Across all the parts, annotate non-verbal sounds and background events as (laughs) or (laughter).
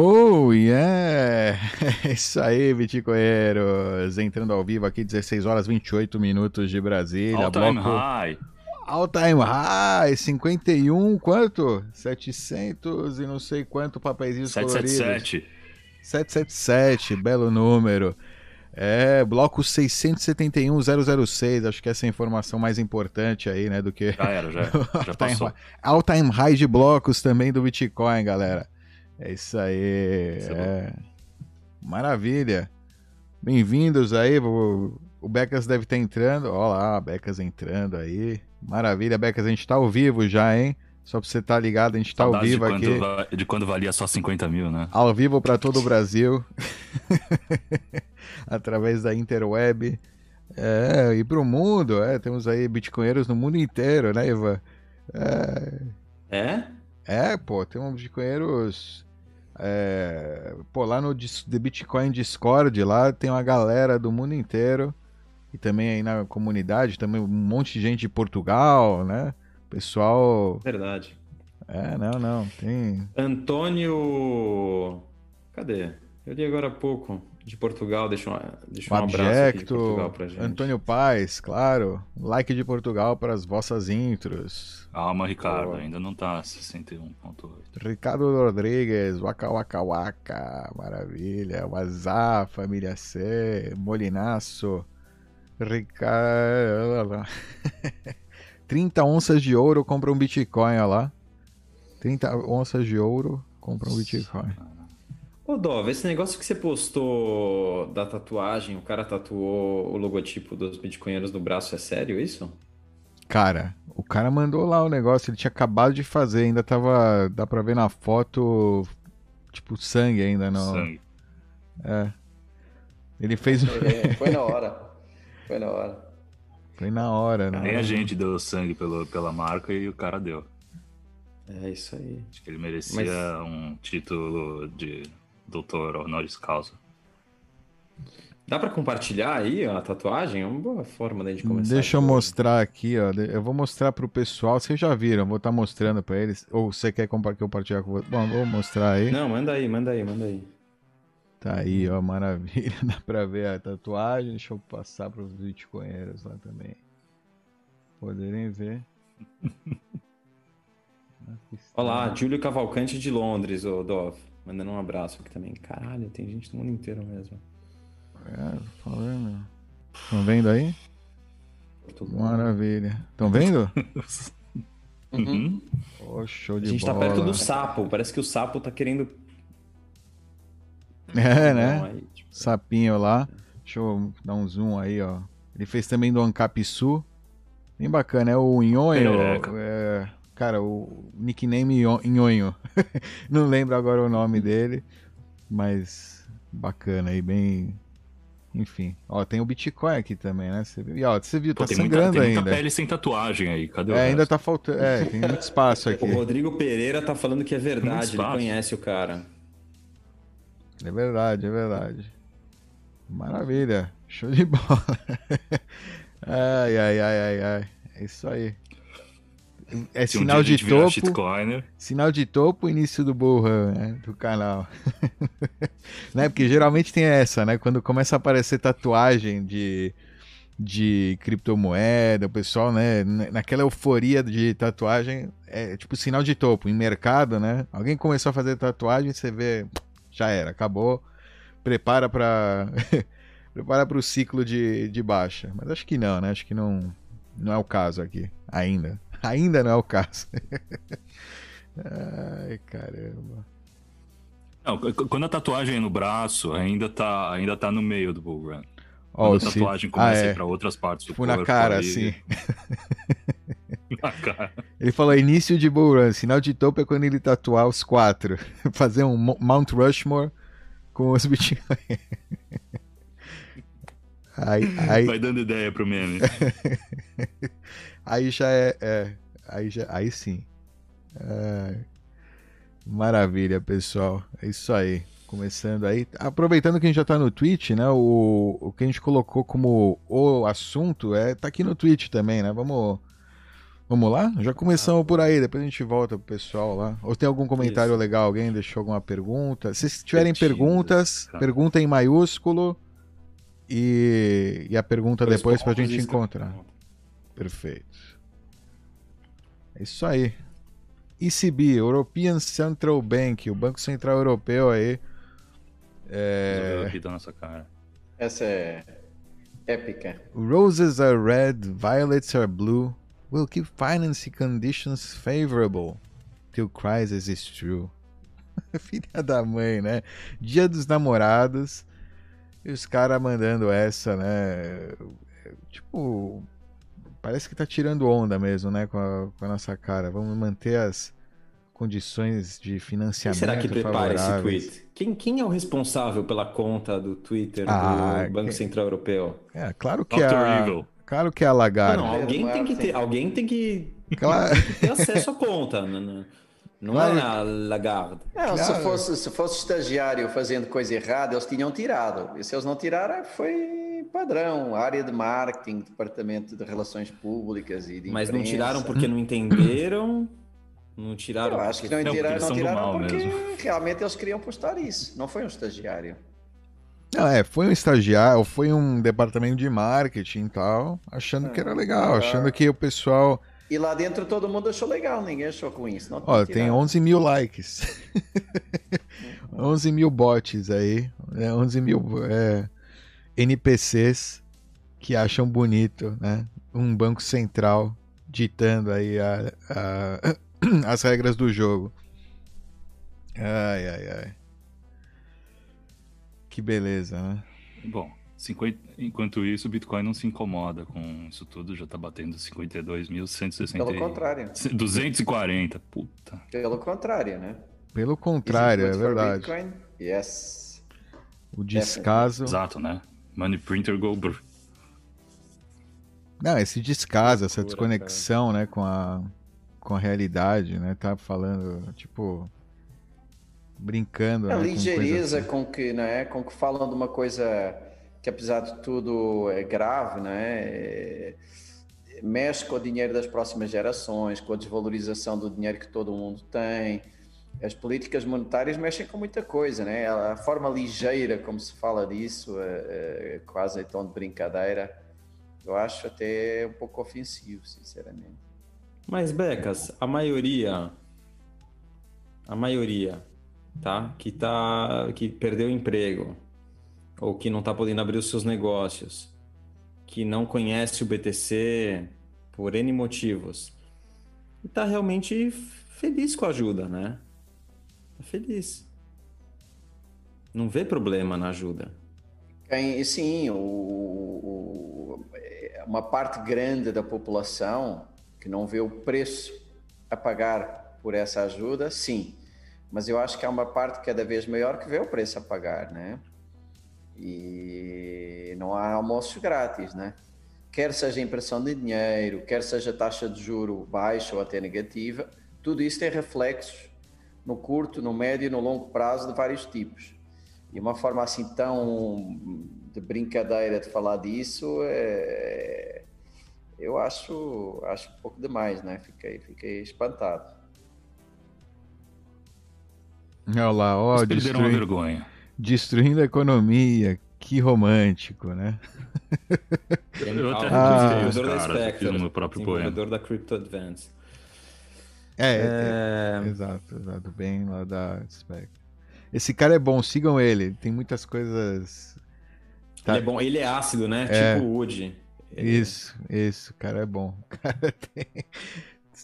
Oh, yeah! É (laughs) isso aí, Bitcoinheiros! Entrando ao vivo aqui, 16 horas 28 minutos de Brasília. All time high. All time high, 51, quanto? 700 e não sei quanto papeizinhos 777. coloridos. 777, belo número. É, bloco 671-006, acho que essa é a informação mais importante aí, né, do que... Já era, já, já (laughs) passou. All time high de blocos também do Bitcoin, galera. É isso aí. Isso é. Maravilha. Bem-vindos aí. O, o Becas deve estar entrando. Olha lá, Becas entrando aí. Maravilha, Becas. A gente está ao vivo já, hein? Só para você estar tá ligado, a gente está ao vivo de aqui. Quando, de quando valia só 50 mil, né? Ao vivo para todo o Brasil. (laughs) Através da Interweb. É, e para o mundo. É, temos aí bitcoinheiros no mundo inteiro, né, Ivan? É? É, é pô, temos bitcoinheiros é, pô, lá no The Bitcoin Discord, lá tem uma galera do mundo inteiro. E também aí na comunidade, também um monte de gente de Portugal, né? Pessoal. Verdade. É, não, não. Tem. Antônio. Cadê? Eu li agora há pouco de Portugal, deixa um, deixa um Abjecto, abraço aqui de Portugal pra gente. Antônio Paz, claro. Like de Portugal para as vossas intros. Calma, Ricardo, ainda não tá 61.8. Ricardo Rodrigues, Waka Waka Waka, maravilha. Wazá, Família C, Molinaço, Ricardo... (laughs) 30 onças de ouro compra um Bitcoin, olha lá. 30 onças de ouro compra um Bitcoin. Ô Dov, esse negócio que você postou da tatuagem, o cara tatuou o logotipo dos bitcoinheiros no braço, é sério isso? Cara, o cara mandou lá o negócio, ele tinha acabado de fazer, ainda tava. Dá pra ver na foto, tipo, sangue ainda não. Sangue. É. Ele fez. É, (laughs) foi na hora. Foi na hora. Foi na hora, né? Nem a gente deu sangue pelo, pela marca e o cara deu. É isso aí. Acho que ele merecia Mas... um título de doutor honoris causa. Dá para compartilhar aí a tatuagem? É uma boa forma de começar. Deixa eu mostrar aqui, ó. Eu vou mostrar pro pessoal. Vocês já viram, vou estar tá mostrando para eles. Ou você quer compartilhar com você? Bom, vou mostrar aí. Não, manda aí, manda aí, manda aí. Tá aí, ó, maravilha. (laughs) Dá pra ver a tatuagem. Deixa eu passar pros bitcoinheiros lá também. Poderem ver. (laughs) Olá, Júlio Cavalcante de Londres, ô Dov. Mandando um abraço aqui também. Caralho, tem gente no mundo inteiro mesmo. É, falando. Estão vendo aí? Maravilha. Estão vendo? (laughs) Uhum. Oh, show de A gente bola. tá perto do sapo. Parece que o sapo tá querendo. É, né? Aí, tipo... Sapinho lá. Deixa eu dar um zoom aí, ó. Ele fez também do Ancapiçu. Bem bacana, é o Nhonho. É, cara, o nickname Nhonho. (laughs) Não lembro agora o nome dele, mas bacana aí, bem enfim, ó, tem o Bitcoin aqui também, né? Você viu, e, ó, você viu Pô, tá sangrando muita, tem ainda. Muita pele sem tatuagem aí, cadê o É, resto? ainda tá faltando, é, tem muito espaço (laughs) aqui. o Rodrigo Pereira tá falando que é verdade, ele conhece o cara. É verdade, é verdade. Maravilha, show de bola. (laughs) ai, ai, ai, ai, ai, é isso aí. É Se sinal um de topo. Sinal de topo, início do burro né, do canal. (laughs) né? Porque geralmente tem essa, né? Quando começa a aparecer tatuagem de, de criptomoeda, o pessoal, né? Naquela euforia de tatuagem, é tipo sinal de topo. Em mercado, né? Alguém começou a fazer tatuagem, você vê, já era, acabou. Prepara para (laughs) prepara para o ciclo de, de baixa. Mas acho que não, né? Acho que não, não é o caso aqui ainda. Ainda não é o caso. (laughs) Ai, caramba. Não, quando a tatuagem é no braço, ainda tá, ainda tá no meio do bull run. Oh, a tatuagem começa ah, é. a ir pra outras partes do tipo corpo. na cara, aí... assim. (laughs) na cara. Ele falou início de bull run. Sinal de topo é quando ele tatuar os quatro. (laughs) Fazer um Mount Rushmore com os bitcoins. Aí, aí... Vai dando ideia pro meme. (laughs) aí já é, é, aí já, aí sim. É... Maravilha, pessoal. É isso aí. Começando aí. Aproveitando que a gente já tá no Twitch, né? O, o que a gente colocou como o assunto é tá aqui no Twitch também, né? Vamos Vamos lá? Já começamos por aí, depois a gente volta pro pessoal lá. Ou tem algum comentário Isso. legal? Alguém deixou alguma pergunta? Se tiverem perguntas, pergunta em maiúsculo e, e a pergunta depois pra gente encontrar. Perfeito. É isso aí. ECB, European Central Bank, o Banco Central Europeu aí. É, aqui da nossa cara. Essa é épica. Roses are red, violets are blue. Will keep finance conditions favorable till crisis is true. (laughs) Filha da mãe, né? Dia dos namorados. E os caras mandando essa, né? Tipo, parece que tá tirando onda mesmo, né? Com a, com a nossa cara. Vamos manter as condições de Quem financiamento será que prepara esse tweet? Quem, quem é o responsável pela conta do Twitter Ah, do Banco quem- Central Europeu? É, claro que Dr. a, Evil. claro que é a Lagarde. Não, alguém tem que ter, alguém tem que Claro- ter acesso à conta. Não, não- não Claro é a Lagarde. Não, Claro. se, fosse, se fosse estagiário fazendo coisa errada, eles tinham tirado. E se eles não tiraram, foi padrão. Área de marketing, departamento de relações públicas e de Mas não tiraram porque (laughs) não entenderam. Não tiraram Eu acho que porque... não É, porque tiraram, não do tiraram mal porque mesmo. realmente eles queriam postar isso. Não foi um estagiário. Não, é, foi um estagiário, foi um departamento de marketing e tal, achando que era legal, Ah. achando que o pessoal. E lá dentro todo mundo achou legal, ninguém achou ruim. Isso não Ó, tinha tem tirado. 11 mil likes. (laughs) 11 mil bots aí, né, 11 mil é, NPCs que acham bonito, né? Um banco central ditando aí a- a- (clears throat) as regras do jogo. Ai, ai, ai. Que beleza, né? Bom, 50 enquanto isso, o Bitcoin não se incomoda com isso tudo, já tá batendo 52.160. Pelo contrário. 240, puta. Pelo contrário, né? Pelo contrário, é verdade. Bitcoin? Yes. O descaso. Exato, né? Money printer go brr. Não, esse descaso, essa desconexão, né, com a, com a realidade, né? Tá falando, tipo, brincando, A né, com coisas ligeireza assim. com que, né, com que falam de uma coisa que apesar de tudo é grave, né, mexe com o dinheiro das próximas gerações, com a desvalorização do dinheiro que todo mundo tem. As políticas monetárias mexem com muita coisa, né? A forma ligeira como se fala disso, é, é quase em tom de brincadeira, eu acho até um pouco ofensivo, sinceramente. Mas, Becas, a maioria, a maioria, tá? Que, tá, que perdeu o emprego, ou que não tá podendo abrir os seus negócios, que não conhece o BTC por N motivos, e tá realmente feliz com a ajuda, né? Tá feliz. Não vê problema na ajuda. Quem, sim, o, o- é uma parte grande da população que não vê o preço a pagar por essa ajuda, sim. Mas eu acho que há uma parte cada vez maior que vê o preço a pagar, né? E não há almoços grátis, né? Quer seja impressão de dinheiro, quer seja taxa de juro baixa ou até negativa, tudo isso tem reflexos no curto, no médio e no longo prazo de vários tipos. E uma forma assim tão de brincadeira de falar disso, é... eu acho, acho um pouco demais, né? Fiquei, fiquei espantado. Olha lá, ó, Eles perderam a vergonha. Destruindo a economia. Que romântico, né? Eu até Ah. os caras, eu Spectre, fiz no meu próprio poema. da Crypto Advance. É, é, É, exato, exato. Bem lá da Spec. Esse cara é bom, sigam ele. Tem muitas coisas. Tá. Ele é bom, ele é ácido, né? É. Tipo o Woody. Ele- Isso, isso, o cara é bom. (laughs) O cara tem.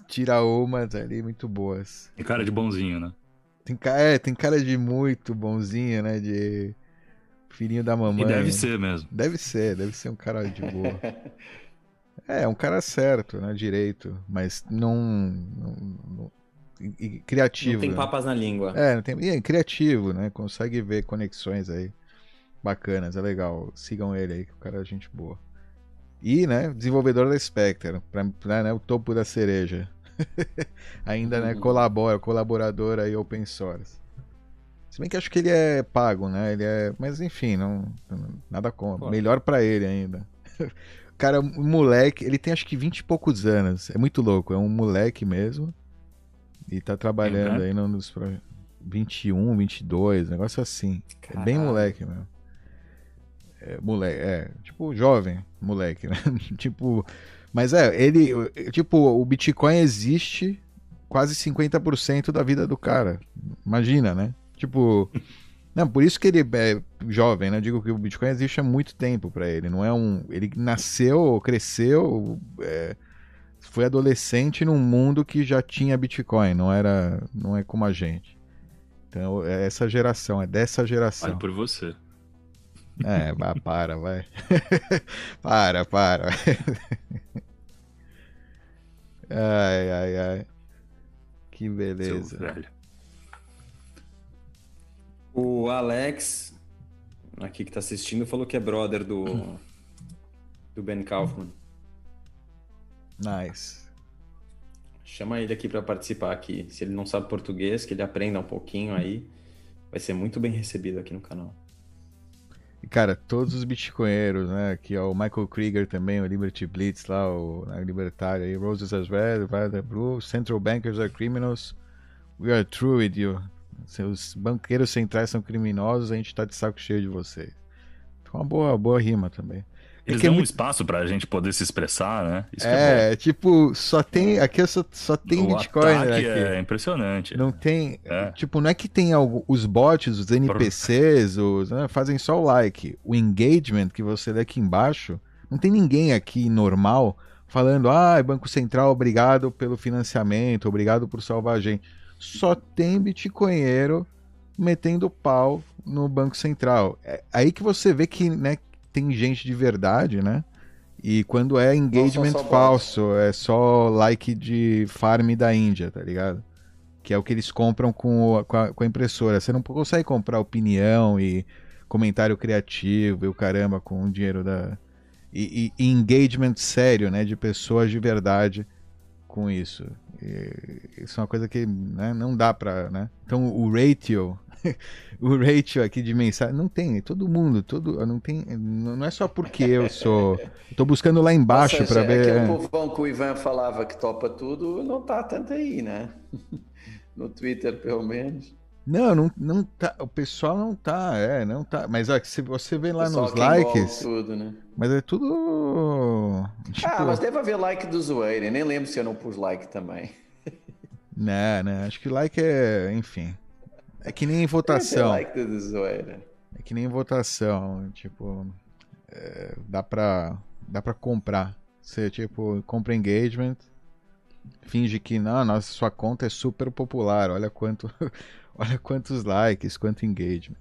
Tira umas ali muito boas. E cara de bonzinho, né? Tem, é, tem cara de muito bonzinho, né? De filhinho da mamãe. E deve ser mesmo. Deve ser, deve ser um cara de boa. (laughs) É, um cara certo, né? Direito, mas não. não- não- e- e criativo. Não tem né? papas na língua. É, não tem, e é criativo, né? Consegue ver conexões aí bacanas, é legal. Sigam ele aí, que o cara é gente boa. E, né, desenvolvedor da Spectre, pra, pra, né, o topo da cereja. (laughs) Ainda, né, Uhum. colabora, colaborador aí open source. Se bem que acho que ele é pago, né? Ele é, mas enfim, não nada contra. Melhor pra ele ainda. (laughs) cara, um moleque, ele tem acho que 20 e poucos anos. É muito louco, é um moleque mesmo. E tá trabalhando Uhum. aí no- nos pro- 21, 22, negócio assim. É bem Caralho. moleque mesmo. É, moleque, é, tipo, jovem, moleque, né? (laughs) tipo, mas é, ele, tipo, o Bitcoin existe quase 50% da vida do cara. Imagina, né? Tipo, (laughs) não, por isso que ele é jovem, né? Eu digo que o Bitcoin existe há muito tempo pra ele. Não é um, ele nasceu, cresceu, é, foi adolescente num mundo que já tinha Bitcoin. Não era, não é como a gente. Então é essa geração, é dessa geração. Fale por você. É, para, vai. (laughs) para, para. (laughs) ai, ai, ai. Que beleza. velho. O Alex, aqui que tá assistindo, falou que é brother do, do Ben Kaufman. Nice. Chama ele aqui para participar aqui. Se ele não sabe português, que ele aprenda um pouquinho aí. Vai ser muito bem recebido aqui no canal. E, cara, todos os bitcoinheiros, né? Que é o Michael Krieger também, o Liberty Blitz lá, o né, libertário aí, Roses as Red, Violet Blue, Central Bankers are criminals, we are true with you. Seus banqueiros centrais são criminosos, a gente tá de saco cheio de vocês. Então, uma boa, boa rima também. Eles que é dão um muito- espaço pra gente poder se expressar, né? Isso é, É, tipo, só tem. Aqui só, só bom. tem o Bitcoin ataque aqui. é impressionante. Não tem. É. Tipo, não é que tem algo. Os bots, os NPCs, os, né, fazem só o like. O engagement que você lê aqui embaixo, não tem ninguém aqui normal falando, ah, Banco Central, obrigado pelo financiamento, obrigado por salvar a gente. Só tem bitcoinheiro metendo pau no Banco Central. É aí que você vê que né, tem gente de verdade, né? E quando é engagement bots. falso, é só like de farm da Índia, tá ligado? Que é o que eles compram com, o- com, a, com a impressora. Você não consegue comprar opinião e comentário criativo e o caramba com o dinheiro da. E, e- e engagement sério, né? De pessoas de verdade com isso. E isso é uma coisa que né, não dá pra. Né? Então o ratio. (laughs) o ratio aqui de mensagem. Não tem, todo mundo, todo. Não tem. Não é só porque eu sou. Tô buscando lá embaixo seja, pra ver. É. povão que o Ivan falava que topa tudo, não está tanto aí, né? (laughs) No Twitter, pelo menos. Não, não, não tá. O pessoal não tá, é, não tá. Mas ó, se você vê lá nos likes, Tudo, né? mas é tudo. Tipo, Ah, mas deve haver like do zoeiro. Eu nem lembro se eu não pus like também. Né, né? Acho que like é. Enfim. É que nem votação. like. É que nem votação. Tipo. é, dá pra. Dá pra comprar. Você, tipo, compra engagement. Finge que não, nossa, sua conta é super popular. Olha quanto. (laughs) olha quantos likes, quanto engagement.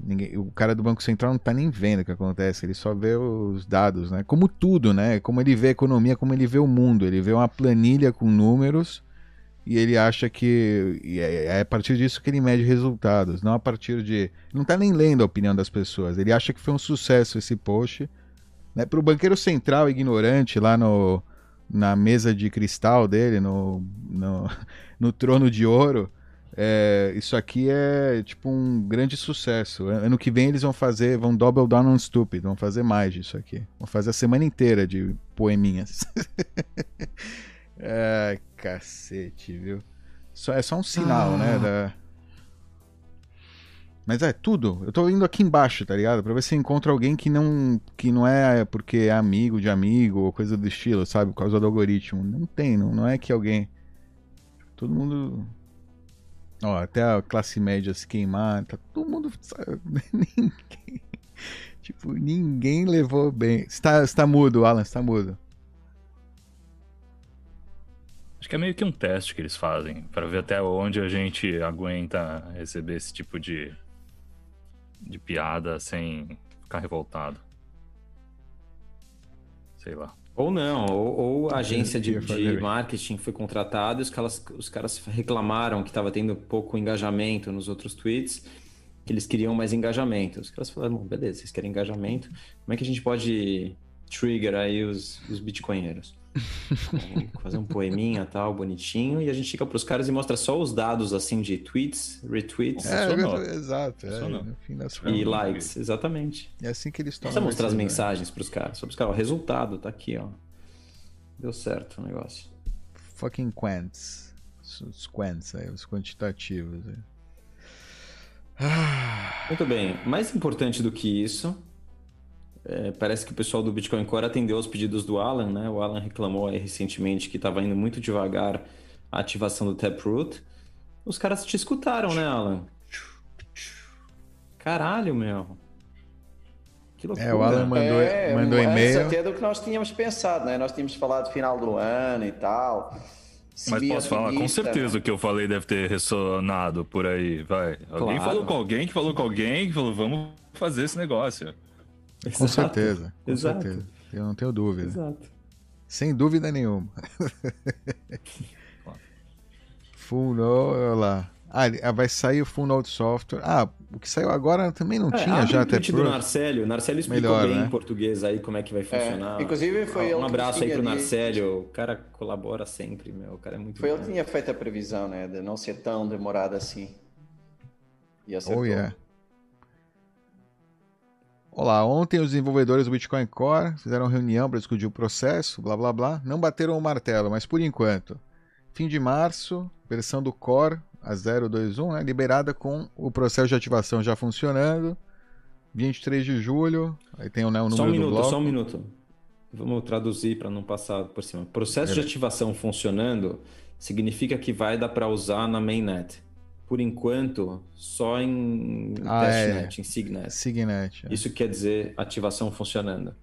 Ninguém- o cara do Banco Central não tá nem vendo o que acontece, ele só vê os dados, né? Como tudo, né? Como ele vê a economia, como ele vê o mundo. Ele vê uma planilha com números e ele acha que é, é a partir disso que ele mede resultados, não a partir de. Não tá nem lendo a opinião das pessoas. Ele acha que foi um sucesso esse post. Né? Para o banqueiro central ignorante lá no, na mesa de cristal dele, no, no, (laughs) no trono de ouro, é, isso aqui é tipo um grande sucesso. Ano que vem eles vão fazer, vão double down on stupid, vão fazer mais disso aqui. Vão fazer a semana inteira de poeminhas. Ai, (laughs) cacete, viu? Só, é só um sinal, Ah. né? Da... Mas é tudo. Eu tô indo aqui embaixo, tá ligado? Pra ver se eu encontro alguém que não, que não é porque é amigo de amigo ou coisa do estilo, sabe? Por causa do algoritmo. Não tem, não, não é que alguém. Todo mundo. Ó, até a classe média se queimar, tá todo mundo. sabe? (laughs) Ninguém. Tipo, ninguém levou bem. Você tá, você tá mudo, Alan, você tá mudo. Acho que é meio que um teste que eles fazem pra ver até onde a gente aguenta receber esse tipo de de piada sem ficar revoltado. Sei lá. Ou não, ou, ou a agência de, de marketing foi contratada e os caras, os caras reclamaram que estava tendo pouco engajamento nos outros tweets, que eles queriam mais engajamento. Os caras falaram, "Bom, beleza, vocês querem engajamento, como é que a gente pode trigger aí os, os bitcoinheiros? Fazer um poeminha tal, bonitinho, e a gente chega pros caras e mostra só os dados assim de tweets, retweets É, Funcionou. exato. É, no fim das e likes, exatamente. É assim que eles tomam. precisa mostrar as mensagens pros caras, só pros caras, ó, resultado, tá aqui, ó. Deu certo o negócio. Fucking quants. Os quants aí, os quantitativos. aí. Ah, Muito bem, mais importante do que isso, é, parece que o pessoal do Bitcoin Core atendeu aos pedidos do Alan, né? O Alan reclamou aí recentemente que estava indo muito devagar a ativação do Taproot. Os caras te escutaram, né, Alan? Caralho, meu. Que loucura. É, o Alan mandou, É, mandou antes e-mail. até do que nós tínhamos pensado, né? Nós tínhamos falado final do ano e tal. Mas Seria posso falar, com certeza né? o que eu falei deve ter ressonado por aí, vai. Alguém Claro. falou com alguém que falou com alguém que falou, vamos fazer esse negócio. Com certeza. Com Exato. certeza. Eu não tenho dúvida. Exato. Sem dúvida nenhuma. (laughs) Full Node, olha lá. Ah, ah, vai sair o Full Node Software. Ah, o que saiu agora também não É, tinha já o até tweet do pro... Narcélio. O Narcélio explicou Melhor, bem né? em português aí como é que vai funcionar. inclusive foi ele Um que abraço aí pro. Narcélio. O cara colabora sempre, meu. O cara é muito Foi ele que tinha feito a previsão, né? De não ser tão demorado assim. E acertou. Oh, yeah. Olá, ontem os desenvolvedores do Bitcoin Core fizeram reunião para discutir o processo, blá blá blá. Não bateram o martelo, mas por enquanto, fim de março, versão do Core, a 021, né, liberada com o processo de ativação já funcionando. 23 de julho, aí tem né, o número Só um do minuto, bloco. só um minuto. Vamos traduzir para não passar por cima. Processo de ativação funcionando significa que vai dar para usar na mainnet. Por enquanto, só em Ah, é. testnet, em Signet. Signet. é. Isso quer dizer ativação funcionando.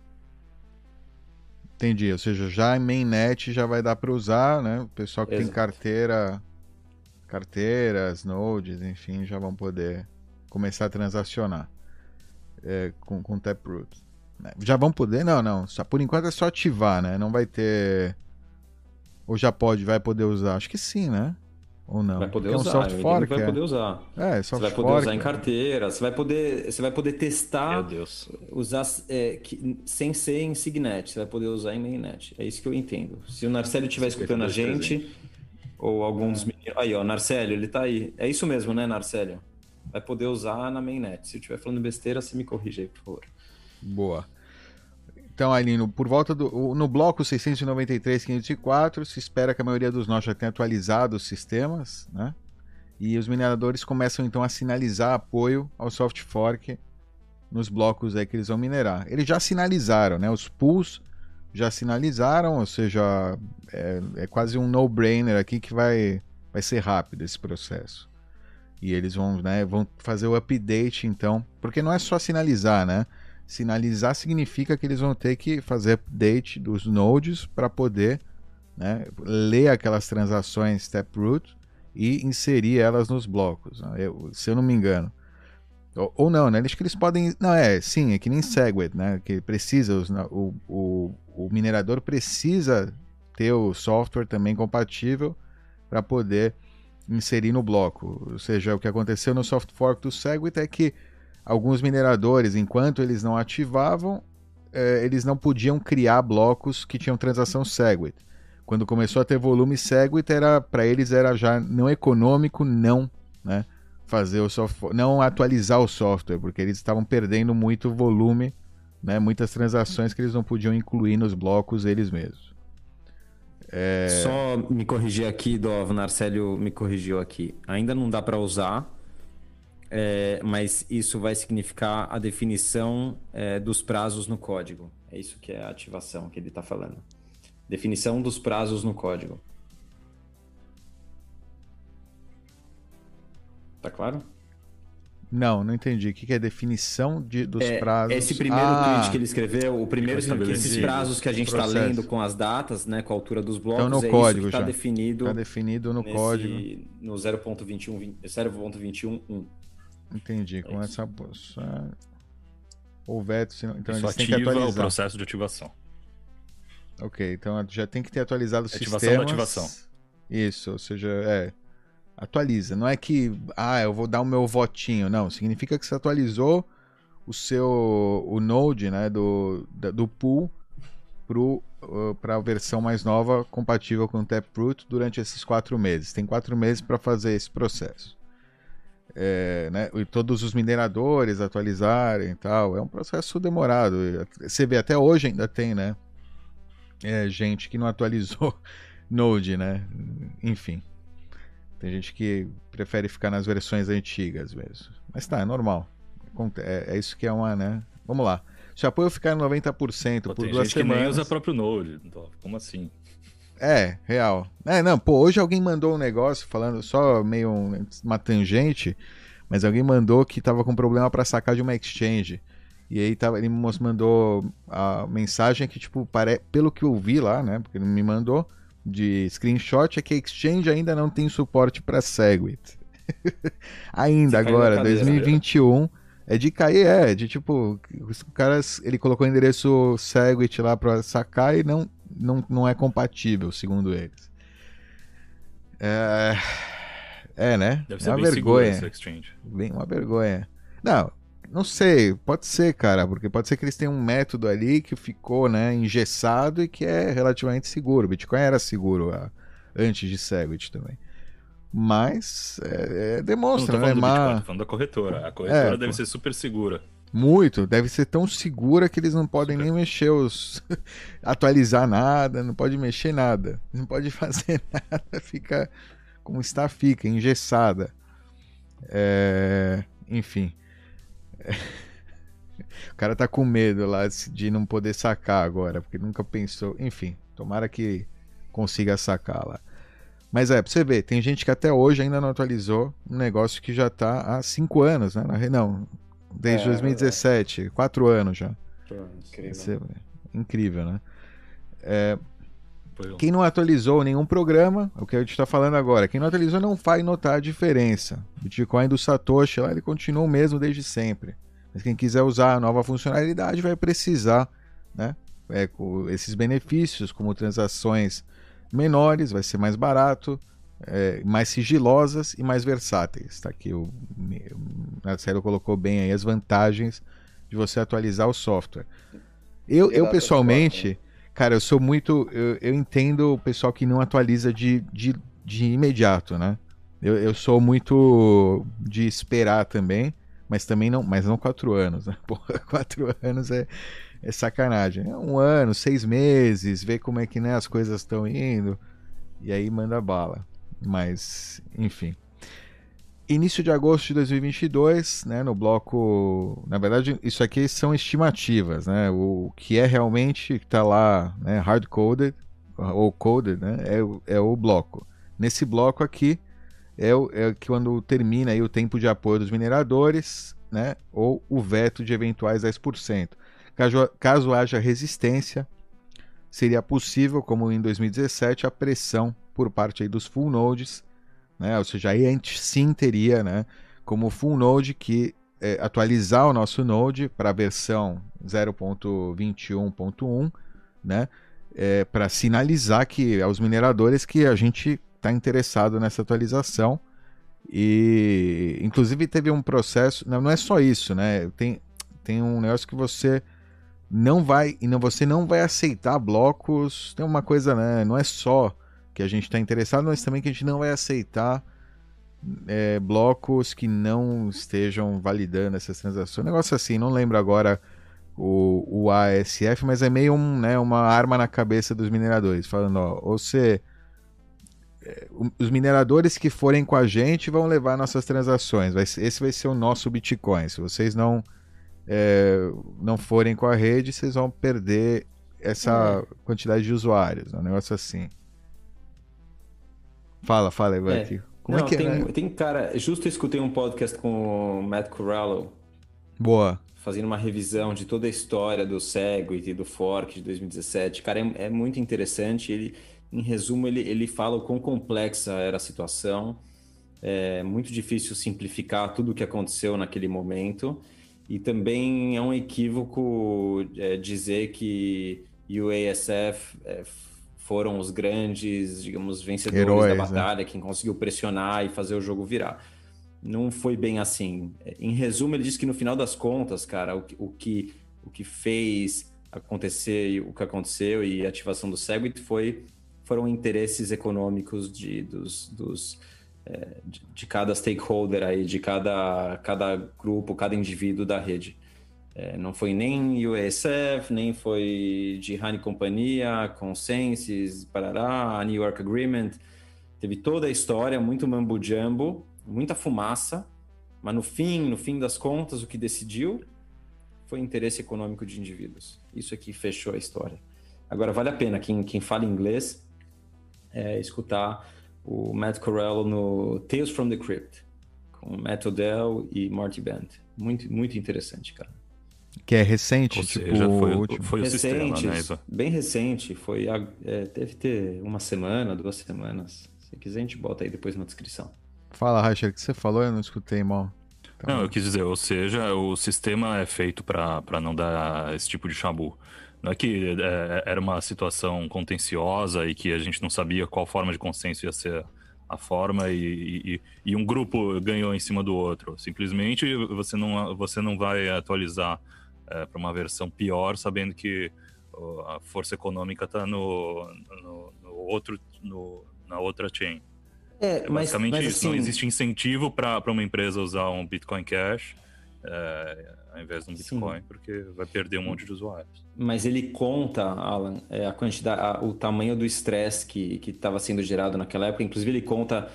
Entendi, ou seja, já em mainnet já vai dar para usar, né? O pessoal que tem Exato. carteira, carteiras, nodes, enfim, já vão poder começar a transacionar é, com, com Taproot. né? Já vão poder? Não, não. Só, por enquanto é só ativar, né? Não vai ter. Ou já pode, vai poder usar? Acho que sim, né? Ou não? Vai poder Porque é um usar. soft fork, vai é. poder usar. É, Você soft vai poder fork. usar em carteira, você vai poder, você vai poder Meu testar, Deus. usar é, que- sem ser em Signet, você vai poder usar em mainnet. É isso que eu entendo. Se o Narcélio estiver escutando a 52 gente, ou algum dos meninos. Aí, ó, Narcélio, ele tá aí. É isso mesmo, né, Narcélio? Vai poder usar na mainnet. Se eu estiver falando besteira, você me corrige aí, por favor. Boa. Então, Aline, por volta do. No bloco 693, 504, se espera que a maioria dos nós já tenha atualizado os sistemas, né? E os mineradores começam então a sinalizar apoio ao soft fork nos blocos aí que eles vão minerar. Eles já sinalizaram, né? Os pools já sinalizaram, ou seja, é, é quase um no-brainer aqui que vai, vai ser rápido esse processo. E eles vão, né, vão fazer o update então, porque não é só sinalizar, né? Sinalizar significa que eles vão ter que fazer update dos nodes para poder né, ler aquelas transações Taproot e inserir elas nos blocos, né? Eu- se eu não me engano. Ou, ou não, né? Acho que eles podem. Não, é, sim, é que nem Segwit, né? Que precisa, os- o, o, o minerador precisa ter o software também compatível para poder inserir no bloco. Ou seja, o que aconteceu no soft fork do Segwit é que alguns mineradores, enquanto eles não ativavam, eh, eles não podiam criar blocos que tinham transação Segwit. Quando começou a ter volume Segwit, era para eles era já não econômico não, né, fazer o software, não atualizar o software, porque eles estavam perdendo muito volume, né, muitas transações que eles não podiam incluir nos blocos eles mesmos. É. Só me corrigir aqui, Dov, Narcélio me corrigiu aqui. Ainda não dá para usar, é, mas isso vai significar a definição é, dos prazos no código. É isso que é a ativação que ele está falando. Definição dos prazos no código. Tá claro? Não, não entendi. O que é definição de, dos É, prazos? Esse primeiro Ah, tweet que ele escreveu, o primeiro esses prazos que a gente está lendo com as datas, né, com a altura dos blocos, Então, no é código isso que está definido Está definido no nesse- código. no 0.21, 0.21.1. Entendi. Com É isso. essa posição. Ou veto, senão- então Isso eles têm que ativa o atualizar. processo de ativação. Ok, então já tem que ter atualizado os Ativação sistemas. da ativação. Isso, ou seja, é. Atualiza. Não é que, ah, eu vou dar o meu votinho. Não, significa que você atualizou o seu o node, né, do, do pool para a versão mais nova compatível com o Taproot durante esses quatro meses. Tem quatro meses para fazer esse processo. É, né, todos os mineradores atualizarem e tal. É um processo demorado. Você vê, até hoje ainda tem, né? É, gente que não atualizou (laughs) Node, né? Enfim. Tem gente que prefere ficar nas versões antigas mesmo. Mas tá, é normal. É, é isso que é uma, né? Vamos lá. Se o apoio ficar em 90% Pô, por duas gente semanas. Que nem usa próprio Node. Como assim? É, real. É, não, pô, hoje alguém mandou um negócio falando só meio uma tangente, mas alguém mandou que tava com problema para sacar de uma exchange. E aí tava, ele me mandou a mensagem que, tipo, pare... pelo que eu vi lá, né? Porque ele me mandou de screenshot, é que a exchange ainda não tem suporte para Segwit. (laughs) ainda agora, 2021. É de cair, é, de tipo, os caras, ele colocou o endereço Segwit lá para sacar e não, não, não é compatível, segundo eles. É, é né? Deve ser uma bem vergonha. esse exchange. Bem, uma vergonha. Não, não sei, pode ser, cara, porque pode ser que eles tenham um método ali que ficou, né, engessado e que é relativamente seguro. O Bitcoin era seguro a, antes de Segwit também. Mas é, é, demonstra, não, né? Bitcoin, Mas... tô falando da corretora. A corretora É, deve pô. ser super segura. Muito, deve ser tão segura que eles não podem Super. nem mexer os. (laughs) atualizar nada, não pode mexer nada, não pode (laughs) fazer nada, fica como está, fica, engessada. É, Enfim. (laughs) O cara tá com medo lá de não poder sacar agora, porque nunca pensou. Enfim, tomara que consiga sacar lá. Mas é, pra você ver, tem gente que até hoje ainda não atualizou um negócio que já tá há 5 anos, né? Não, desde É, 2017, 4 anos já. Incrível. É incrível, né? Um- Quem não atualizou nenhum programa, é o que a gente está falando agora, quem não atualizou não vai notar a diferença. O Bitcoin do Satoshi lá, ele continua o mesmo desde sempre. Mas quem quiser usar a nova funcionalidade vai precisar, né? É, com esses benefícios, como transações menores, vai ser mais barato, é, mais sigilosas e mais versáteis. Tá aqui o Marcelo colocou bem aí as vantagens de você atualizar o software. Eu, eu pessoalmente, cara, eu sou muito. Eu, eu entendo o pessoal que não atualiza de, de, de imediato, né? Eu, eu sou muito de esperar também, mas também não. Mas não quatro anos, né? (laughs) Porra, quatro anos é, é sacanagem. É um ano, seis meses, ver como é que né, as coisas estão indo. E aí manda bala. Mas, enfim. Início de agosto de 2022, né, no bloco, na verdade, isso aqui são estimativas, né? O que é realmente que está lá, né, hard coded ou coded, né, é, o- é o bloco. Nesse bloco aqui é, o, é quando termina aí o tempo de apoio dos mineradores, né, ou o veto de eventuais 10%. Caso, caso haja resistência, seria possível, como em 2017, a pressão por parte aí dos full nodes né? Ou seja, aí a gente sim teria, né, como full node que é, atualizar o nosso node para a versão 0.21.1, né, é, para sinalizar que aos mineradores que a gente está interessado nessa atualização e inclusive teve um processo, não, não é só isso, né? Tem, tem um negócio que você não vai e não você não vai aceitar blocos. Tem uma coisa, né? Não é só que a gente está interessado, mas também que a gente não vai aceitar é, blocos que não estejam validando essas transações. Um negócio assim, não lembro agora o, o ASF, mas é meio um, né, uma arma na cabeça dos mineradores, falando, ó, ou você. é, Os mineradores que forem com a gente vão levar nossas transações. Vai esse vai ser o nosso Bitcoin. Se vocês não é, não forem com a rede, vocês vão perder essa quantidade de usuários. É um negócio assim. Fala, fala, Ivan. É. aqui. Como Não, é que tem, é? né? tem cara. Justo eu escutei um podcast com o Matt Corallo, Boa. fazendo uma revisão de toda a história do Segwit e do Fork de 2017. Cara, é, é muito interessante. Ele, em resumo, ele, ele fala o quão complexa era a situação. É muito difícil simplificar tudo o que aconteceu naquele momento. E também é um equívoco é, dizer que UASF é, foram os grandes, digamos, vencedores Heróis, da né? batalha, quem conseguiu pressionar e fazer o jogo virar. Não foi bem assim. Em resumo, ele disse que no final das contas, cara, o, que- o que, o que fez acontecer o que aconteceu e a ativação do Segwit foi foram interesses econômicos de, dos, dos é, de, de, cada stakeholder aí, de cada, cada grupo, cada indivíduo da rede. É, não foi nem USF, nem foi de Honey Companhia, Consensus, Parará, New York Agreement. Teve toda a história, muito mambo jumbo, muita fumaça, mas no fim, no fim das contas, o que decidiu foi interesse econômico de indivíduos. Isso aqui fechou a história. Agora, vale a pena quem, quem fala inglês é, escutar o Matt Corello no Tales from the Crypt, com Matt Odell e Marty Bent. Muito, muito interessante, cara. Que é recente, Ou tipo, seja, foi, último. foi o sistema, recente, né? Ivan? bem recente. Foi, a- é, deve ter uma semana, duas semanas. Se quiser, a gente bota aí depois na descrição. Fala, Racher, o que você falou? Eu não escutei mal. Tá Não, eu quis dizer, ou seja, o sistema é feito para não dar esse tipo de chabu. Não é que é, era uma situação contenciosa e que a gente não sabia qual forma de consenso ia ser a forma e, e- e um grupo ganhou em cima do outro. Simplesmente você não, você não vai atualizar para uma versão pior sabendo que a força econômica está no, no, no outro, no, na outra chain. É, É basicamente isso. Não assim, existe incentivo para uma empresa usar um Bitcoin Cash é, ao invés de um Sim. Bitcoin, porque vai perder um monte de usuários. Mas ele conta, Alan, é, a quantidade, a- o tamanho do estresse que estava sendo gerado naquela época. Inclusive, ele conta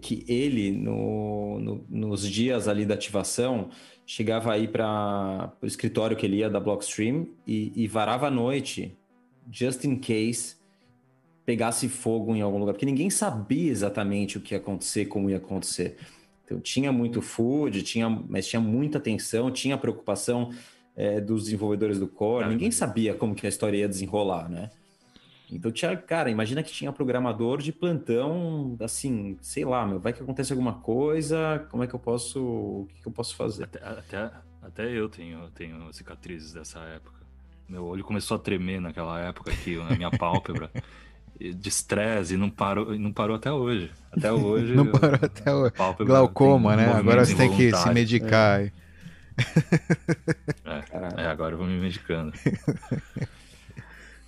que ele, no, no- nos dias ali da ativação, chegava aí para o escritório que ele ia da Blockstream e, e varava a noite, just in case pegasse fogo em algum lugar, porque ninguém sabia exatamente o que ia acontecer, como ia acontecer. Então tinha muito food, tinha, mas tinha muita tensão, tinha preocupação é, dos desenvolvedores do core, Ah, ninguém sabia como que a história ia desenrolar, né? Então tinha, cara, imagina que tinha programador de plantão, assim, sei lá, meu, vai que acontece alguma coisa, como é que eu posso, o que, que eu posso fazer? Até, até, até eu tenho, tenho cicatrizes dessa época. Meu olho começou a tremer naquela época aqui, na minha pálpebra. (laughs) De estresse, e não parou, não parou até hoje. Até (laughs) hoje. Não eu- parou até hoje. Glaucoma, né? Agora você tem que se medicar. É, Caralho. é, agora eu vou me medicando.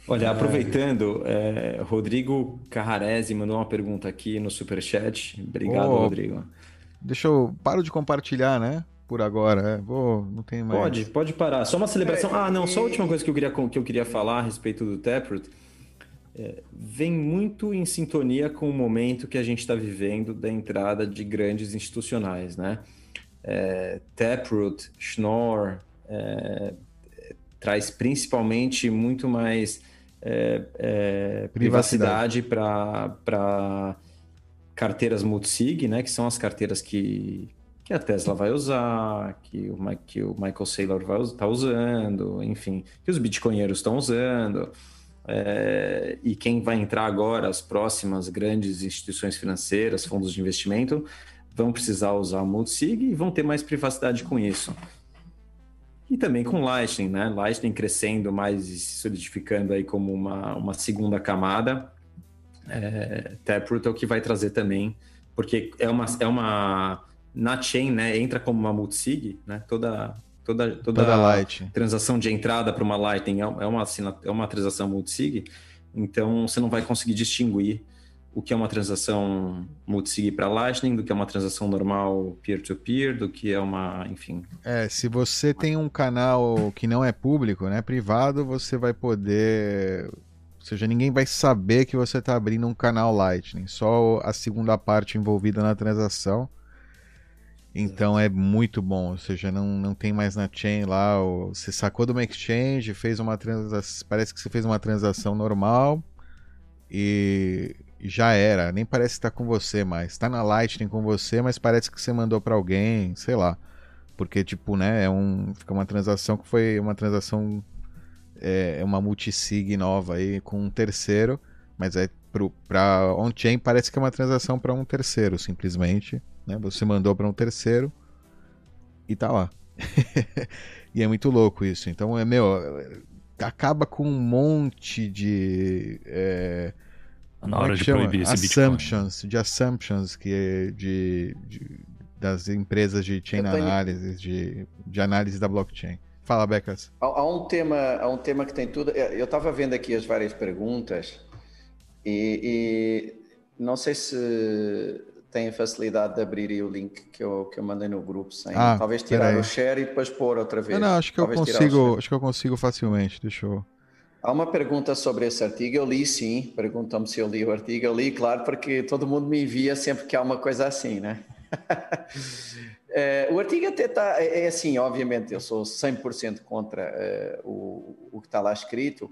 Olha, aproveitando, é, Rodrigo Carrarese mandou uma pergunta aqui no Superchat. Obrigado, Oh, Rodrigo. Deixa eu. Paro de compartilhar, né? Por agora. é. Vou. Não tem mais. Pode, pode parar. Só uma celebração. É, Ah, não, só a última coisa que eu queria, que eu queria falar a respeito do Taproot. É, vem muito em sintonia com o momento que a gente está vivendo da entrada de grandes institucionais, né? É, Taproot, Schnorr, é, traz principalmente muito mais é, é, Privacidade. privacidade para carteiras multisig, né? Que são as carteiras que, que a Tesla vai usar, que o, que o Michael Saylor vai estar usando, enfim, que os bitcoinheiros estão usando. É, e quem vai entrar agora, as próximas grandes instituições financeiras, fundos de investimento, vão precisar usar o multisig e vão ter mais privacidade com isso. E também com Lightning, né? Lightning crescendo mais e se solidificando aí como uma, uma segunda camada. É, Taproot é o que vai trazer também, porque é uma, é uma na chain, né? Entra como uma multisig, né? Toda, toda, toda, Toda light. transação de entrada para uma Lightning é é uma, é uma transação multisig, então você não vai conseguir distinguir o que é uma transação multisig para Lightning, do que é uma transação normal peer-to-peer, do que é uma, enfim. É, se você tem um canal que não é público, né, privado, você vai poder, ou seja, ninguém vai saber que você está abrindo um canal Lightning, só a segunda parte envolvida na transação. Então é muito bom, ou seja, não, não tem mais na chain lá, o- você sacou de uma exchange, fez uma transação, parece que você fez uma transação normal e já era, nem parece que tá com você mais. Tá na Lightning com você, mas parece que você mandou para alguém, sei lá. Porque, tipo, né, é um, fica uma transação que foi uma transação, é, é uma multisig nova aí com um terceiro, mas é pro, pra on-chain parece que é uma transação para um terceiro, simplesmente, né? Você mandou para um terceiro e tá lá. (laughs) e é muito louco isso. Então, é, meu, acaba com um monte de... é, Na é hora que de chama? proibir esse Bitcoin. assumptions, de assumptions que é de, de- das empresas de chain tenho- analysis, de, de análise da blockchain. Fala, Becas. Há, há, um tema, há um tema que tem tudo. Eu estava vendo aqui as várias perguntas e, e não sei se tem a facilidade de abrir o link que eu, que eu mandei no grupo sem ah, talvez tirar o share e depois pôr outra vez. Não, não acho que talvez eu consigo, acho que eu consigo facilmente. Deixa eu Há uma pergunta sobre esse artigo, eu li sim, perguntam-me se eu li o artigo, eu li, claro, porque todo mundo me envia sempre que há uma coisa assim, né? é, (laughs) o artigo até está, é, é, assim, obviamente, eu sou 100% contra uh, o, o que está lá escrito,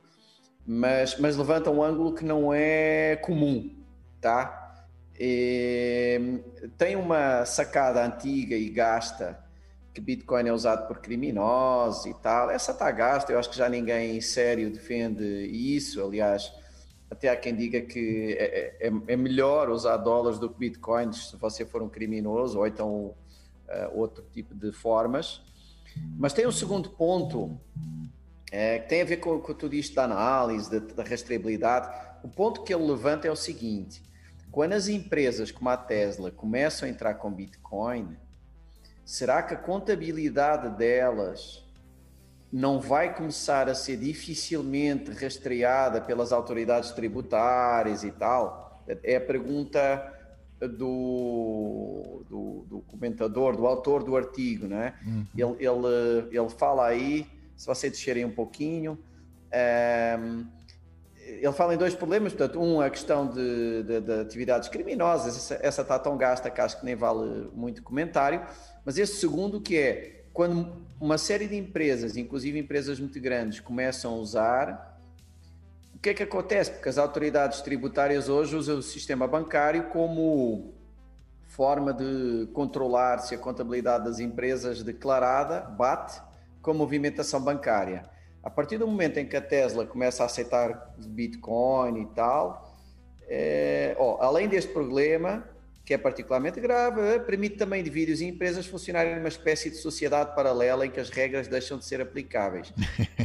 mas, mas levanta um ângulo que não é comum, tá? E, tem uma sacada antiga e gasta que Bitcoin é usado por criminosos e tal. Essa está gasta, eu acho que já ninguém sério defende isso. Aliás, até há quem diga que é, é, é melhor usar dólares do que Bitcoins se você for um criminoso ou então uh, outro tipo de formas. Mas tem um segundo ponto é, que tem a ver com o que tu diste da análise, da, da rastreabilidade. O ponto que ele levanta é o seguinte: quando as empresas como a Tesla começam a entrar com Bitcoin, será que a contabilidade delas não vai começar a ser dificilmente rastreada pelas autoridades tributárias e tal? É a pergunta do, do, do comentador, do autor do artigo, né? Uhum. Ele, ele, ele fala aí, se vocês descerem um pouquinho, um, ehm, ele fala em dois problemas, portanto, um a questão de, de, de atividades criminosas, essa, essa está tão gasta que acho que nem vale muito comentário, mas esse segundo que é quando uma série de empresas, inclusive empresas muito grandes, começam a usar, o que é que acontece? Porque as autoridades tributárias hoje usam o sistema bancário como forma de controlar se a contabilidade das empresas declarada bate com a movimentação bancária. A partir do momento em que a Tesla começa a aceitar Bitcoin e tal, é, ó, além deste problema, que é particularmente grave, eh, permite também indivíduos e empresas funcionarem numa espécie de sociedade paralela em que as regras deixam de ser aplicáveis.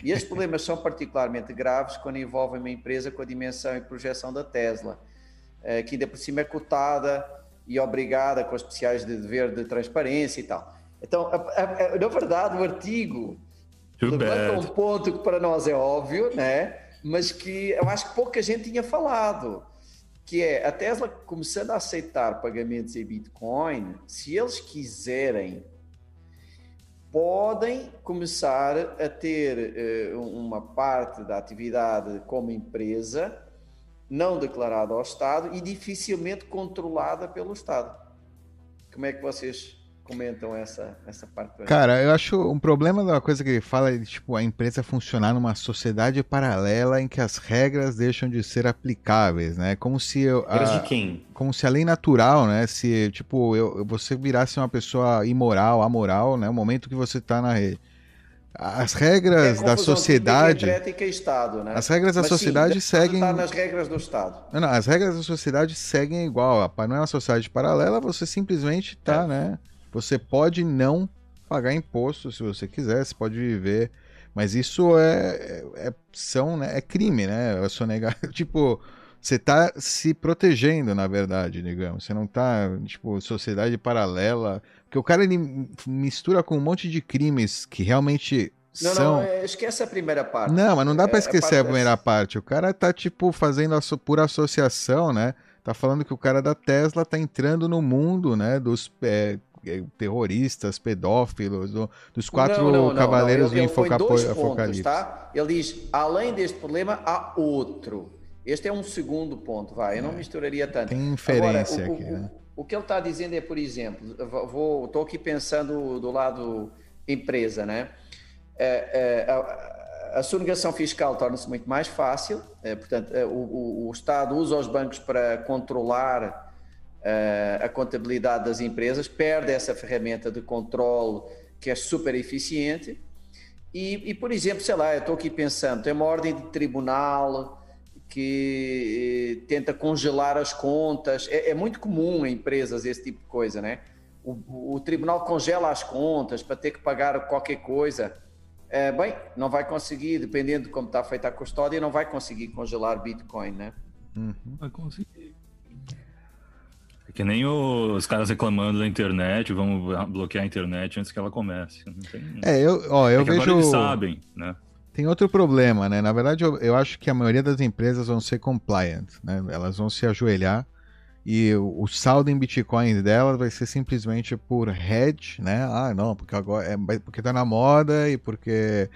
E estes problemas são particularmente graves quando envolvem uma empresa com a dimensão e projeção da Tesla, eh, que ainda por cima é cotada e obrigada com especiais de dever de transparência e tal. Então, a, a, a, na verdade, o artigo levanta bad. um ponto que para nós é óbvio, né? mas que eu acho que pouca gente tinha falado que é a Tesla começando a aceitar pagamentos em Bitcoin, se eles quiserem, podem começar a ter uh, uma parte da atividade como empresa não declarada ao Estado e dificilmente controlada pelo Estado. Como é que vocês comentam essa, essa parte? Cara, eu acho um problema da coisa que ele fala é tipo a empresa funcionar numa sociedade paralela em que as regras deixam de ser aplicáveis, né? Como se eu, a, de quem? Como se a lei natural, né? Se tipo eu, você virasse uma pessoa imoral, amoral, né? O momento que você está na rede. As regras é da sociedade. Ética e Estado, né? As regras Mas, da sociedade sim, seguem. Está nas regras do Estado. Não, não, as regras da sociedade seguem igual. Não é uma sociedade paralela, você simplesmente está, é. né? Você pode não pagar imposto se você quiser, você pode viver, mas isso é, é são, né, é crime, né? É sonegar, (laughs) tipo, você tá se protegendo, na verdade, digamos. Você não tá, tipo, sociedade paralela, porque o cara ele mistura com um monte de crimes que realmente não, são... não, é, esquece a primeira parte. Não, mas não dá para é, é esquecer a, a primeira dessa. parte. O cara tá, tipo, fazendo por associação, né? Tá falando que o cara da Tesla tá entrando no mundo, né? Dos é, é, terroristas, pedófilos, do, dos quatro não, não, cavaleiros não, do Infocapocalipse. Tá? Ele diz, além deste problema, há outro. Este é um segundo ponto, vai. Eu não é. misturaria tanto. Tem inferência Agora, o, aqui, o, né? O, que ele está dizendo é, por exemplo, vou, estou aqui pensando do lado empresa, né? É, é, a, a sonegação fiscal torna-se muito mais fácil, é, portanto, é, o, o, o Estado usa os bancos para controlar a contabilidade das empresas, perde essa ferramenta de controle que é super eficiente. E, e, por exemplo, sei lá, eu estou aqui pensando, tem uma ordem de tribunal que eh, tenta congelar as contas. É, é, muito comum em empresas esse tipo de coisa, né? O, o, tribunal congela as contas para ter que pagar qualquer coisa. É, bem, não vai conseguir, dependendo de como está feita a custódia, não vai conseguir congelar Bitcoin, né? Uhum. Vai conseguir. Que nem os caras reclamando da internet, vamos bloquear a internet antes que ela comece. Tem... É, eu, ó, eu é vejo. Agora eles sabem, né? Tem outro problema, né? Na verdade, eu, eu acho que a maioria das empresas vão ser compliant, né? Elas vão se ajoelhar e o, o saldo em Bitcoin delas vai ser simplesmente por hedge, né? Ah, não, porque agora é porque tá na moda e porque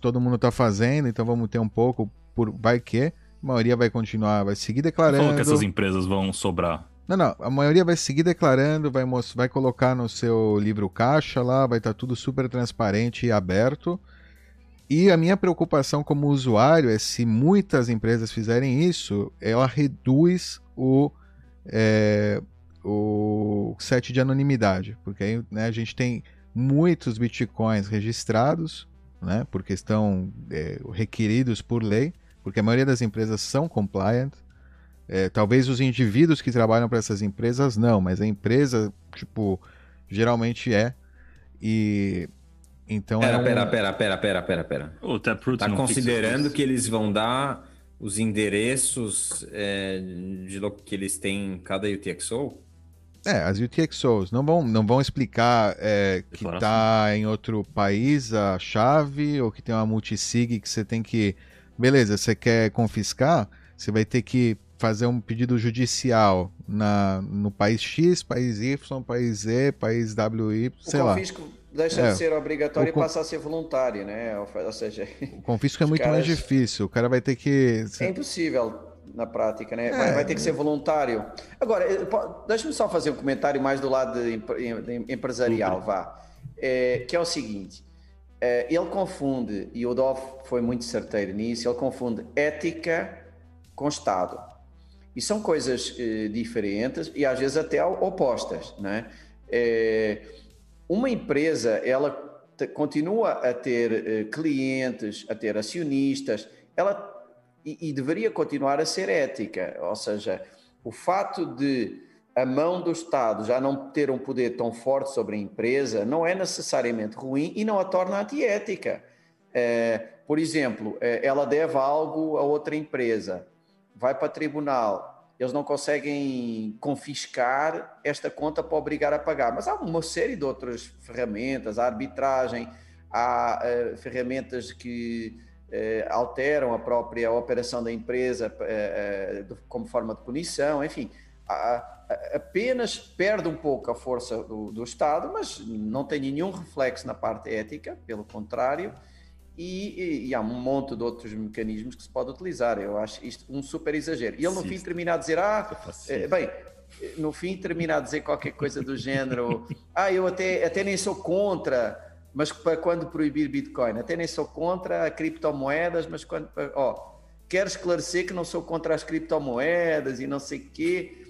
todo mundo tá fazendo, então vamos ter um pouco por vai que a maioria vai continuar, vai seguir declarando. Falou que essas empresas vão sobrar. Não, não, a maioria vai seguir declarando, vai, vai colocar no seu livro caixa lá, vai estar tá tudo super transparente e aberto. E a minha preocupação como usuário é se muitas empresas fizerem isso, ela reduz o, é, o set de anonimidade, porque aí né, a gente tem muitos bitcoins registrados, né, porque estão é, requeridos por lei, porque a maioria das empresas são compliant, é, talvez os indivíduos que trabalham para essas empresas não, mas a empresa, tipo, geralmente é. E então pera, é um... pera, pera, pera, pera, pera, pera. O Taproot tá considerando que eles vão dar os endereços é, de que eles têm em cada UTXO? É, as UTXOs não vão, não vão explicar é, que está em outro país a chave ou que tem uma multisig que você tem que. Beleza, você quer confiscar? Você vai ter que fazer um pedido judicial na, no país X, país Y, país Z, país WY, sei o lá. confisco deixa é, de ser obrigatório con... e passa a ser voluntário, né? Ou seja, o confisco é muito caras... mais difícil. O cara vai ter que. É impossível na prática, né? É, vai, vai, ter que ser voluntário. Agora, eh, deixa-me só fazer um comentário mais do lado de, de empresarial, vá. É, que é o seguinte. É, ele confunde, e o Dov foi muito certeiro nisso, ele confunde ética com Estado. E são coisas eh, diferentes e às vezes até opostas, né? É, uma empresa, ela continua a ter eh, clientes, a ter acionistas, ela e, e, deveria continuar a ser ética, ou seja, o fato de a mão do Estado já não ter um poder tão forte sobre a empresa não é necessariamente ruim e não a torna antiética. É, por exemplo, é, ela deve algo a outra empresa vai para tribunal, eles não conseguem confiscar esta conta para obrigar a pagar. Mas há uma série de outras ferramentas, a arbitragem, há uh, ferramentas que uh, alteram a própria operação da empresa uh, como forma de punição, enfim. apenas perde um pouco a força do, do Estado, mas não tem nenhum reflexo na parte ética, pelo contrário, e, e, e, há um monte de outros mecanismos que se pode utilizar. Eu acho isto um super exagero. E ele no Sim. fim termina a dizer: Ah, é, bem, no fim termina a dizer qualquer coisa do género: Ah, eu até, até nem sou contra, mas para quando proibir Bitcoin? Até nem sou contra criptomoedas, mas quando. Ó, quero esclarecer que não sou contra as criptomoedas e não sei o quê.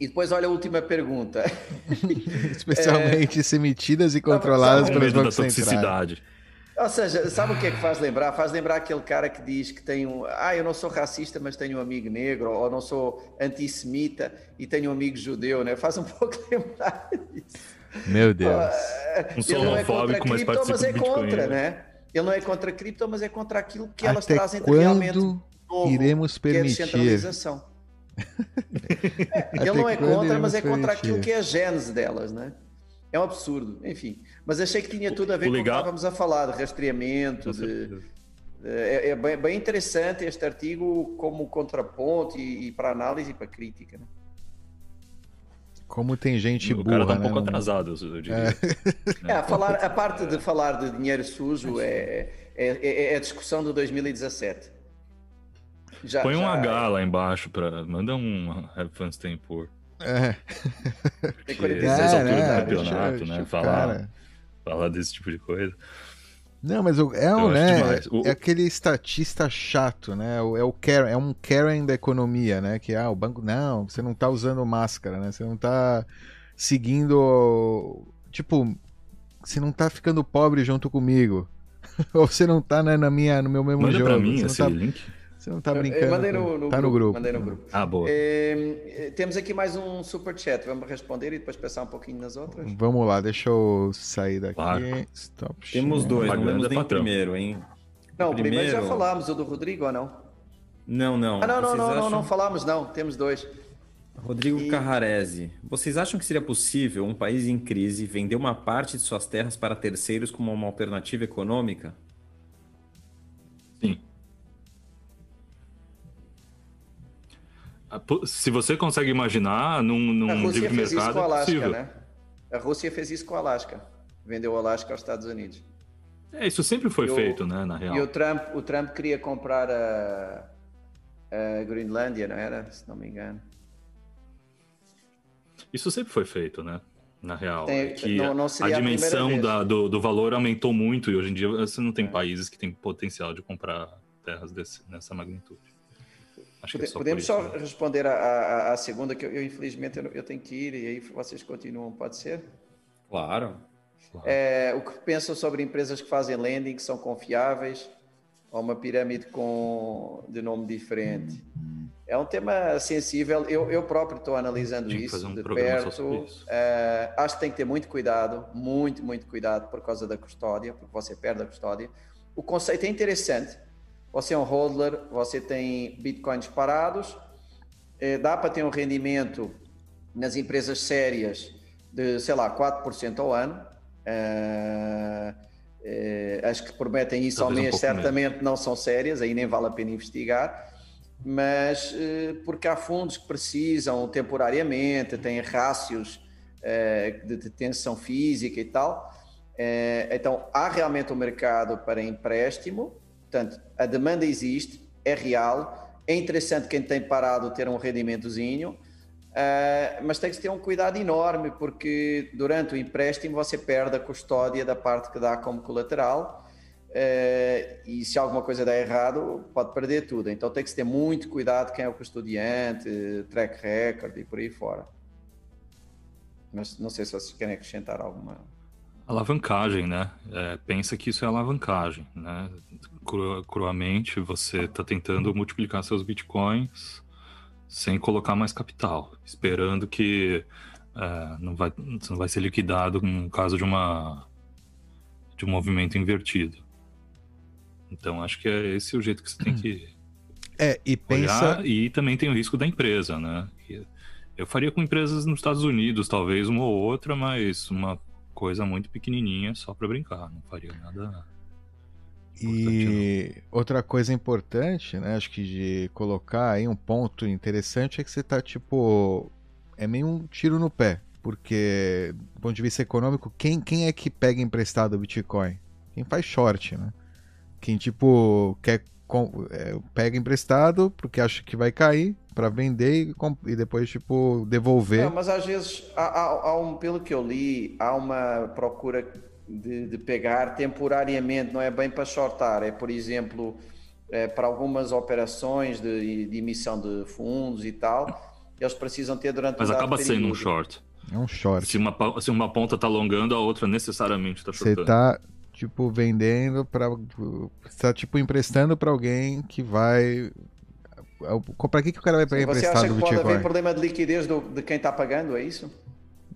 E depois, olha a última pergunta. (laughs) Especialmente é... se emitidas e controladas pelos bancos centrais. Ou seja, sabe o que é que faz lembrar? Faz lembrar aquele cara que diz que tem um. Ah, eu não sou racista, mas tenho um amigo negro, ou não sou antissemita e tenho um amigo judeu, né? Faz um (laughs) pouco lembrar isso. Meu Deus. Não sou não é contra cripto, mas, mas é contra, né? Ele não é contra cripto, mas é contra aquilo que elas Até trazem de realmente novo, iremos permitir? Que é descentralização. é, (laughs) ele não é contra, mas é contra permitir? aquilo que é a gênese delas, né? É um absurdo, enfim. Mas achei que tinha tudo a ver com o que estávamos a falar, de rastreamento, de, é, é bem, bem, interessante este artigo como contraponto e, e para análise e para crítica. Né? Como tem gente o burra, O cara tá um né? pouco atrasado, eu diria. É. é, falar, a parte de falar de dinheiro sujo é, é, é, é a discussão de 2017. Já, Põe um já... H é. lá embaixo, para manda um Stay Poor. É. Tem 46 é, altura do campeonato, né? Falar, falar desse tipo de coisa. Não, mas o, é, um, né, o, é aquele estatista chato, né? É o Karen, é um Karen da economia, né? Que ah, o banco não, você não tá usando máscara, né? Você não tá seguindo tipo, você não tá ficando pobre junto comigo. (laughs) Ou você não tá né, na minha no meu mesmo Manda jogo. Pra mim esse tá... link. Você não tá brincando. Eu mandei no, no, tá grupo, no grupo. Mandei no grupo. Ah, boa. É, temos aqui mais um super chat. Vamos responder e depois pensar um pouquinho nas outras? Vamos lá, deixa eu sair daqui. Claro. Stop temos dois, não temos nem primeiro, hein? Não, o primeiro... primeiro já falámos, o do Rodrigo ou não? Não, não. Ah, não, não, não, acham... não, não, falamos não, temos dois. Rodrigo e... Carrarese, vocês acham que seria possível um país em crise vender uma parte de suas terras para terceiros como uma alternativa econômica? Sim. Se você consegue imaginar, num, num tipo de mercado, é Alasca. Né? A Rússia fez isso com a Alasca. Vendeu o Alasca aos Estados Unidos. É, isso sempre foi e feito, o, né, na real. E o Trump, o Trump queria comprar a, a Groenlândia, não era? Se não me engano. Isso sempre foi feito, né? Na real. Tem, é que não, não a dimensão a da, do, do, valor aumentou muito e hoje em dia você não tem é. países que têm potencial de comprar terras desse, nessa magnitude. Acho Pode, é podemos só né? responder a, a, a, segunda, que eu, eu infelizmente eu, eu, tenho que ir e aí vocês continuam, pode ser? Claro. claro. É, o que pensam sobre empresas que fazem lending, que são confiáveis, ou uma pirâmide com de nome diferente? É um tema sensível. Eu, eu próprio estou analisando isso um de perto. Isso. Uh, acho que tem que ter muito cuidado, muito, muito cuidado por causa da custódia, porque você perde a custódia. O conceito é interessante. Você é um hodler, você tem bitcoins parados, uh, dá para ter um rendimento nas empresas sérias de, sei lá, 4% ao ano. Uh, as que prometem isso Talvez ao mês um certamente mesmo. não são sérias, aí nem vale a pena investigar mas eh, porque há fundos que precisam temporariamente, têm rácios eh, de detenção física e tal. Eh, então, há realmente um mercado para empréstimo, portanto, a demanda existe, é real, é interessante quem tem parado ter um rendimentozinho, mas tem que ter um cuidado enorme, porque durante o empréstimo você perde a custódia da parte que dá como colateral Uh, e se alguma coisa der errado, pode perder tudo. Então tem que ter muito cuidado quem é o custodiante, track record e por aí fora. Mas não sei se vocês querem acrescentar alguma. Alavancagem, né? É, pensa que isso é alavancagem, né? Cru, cruamente, você está tentando multiplicar seus bitcoins sem colocar mais capital, esperando que é, não, vai, não vai ser liquidado no caso de uma de um movimento invertido. Então acho que é esse o jeito que você tem que (clears throat) é, e pensa... E também tem o risco da empresa, né? Eu faria com empresas nos Estados Unidos, talvez uma ou outra, mas uma coisa muito pequenininha só para brincar, não faria nada. E outra coisa importante, né, acho que de colocar aí um ponto interessante é que você tá tipo é meio um tiro no pé, porque do ponto de vista econômico, quem, quem é que pega emprestado o Bitcoin? Quem faz short, né? Quem, tipo, quer é, pega emprestado porque acha que vai cair para vender e, e, depois, tipo, devolver. Não, mas às vezes, há, há, há, um, pelo que eu li, há uma procura de, de, pegar temporariamente, não é bem para shortar, é, por exemplo, é, para algumas operações de, de, emissão de fundos e tal, eles precisam ter durante Mas acaba sendo um short. É um short. Se uma, se uma ponta está alongando, a outra necessariamente está shortando. Você está tipo, vendendo para está tipo emprestando para alguém que vai para que que o cara vai pegar emprestado Você acha que pode Bitcoin? haver problema de liquidez do, de quem está pagando, é isso?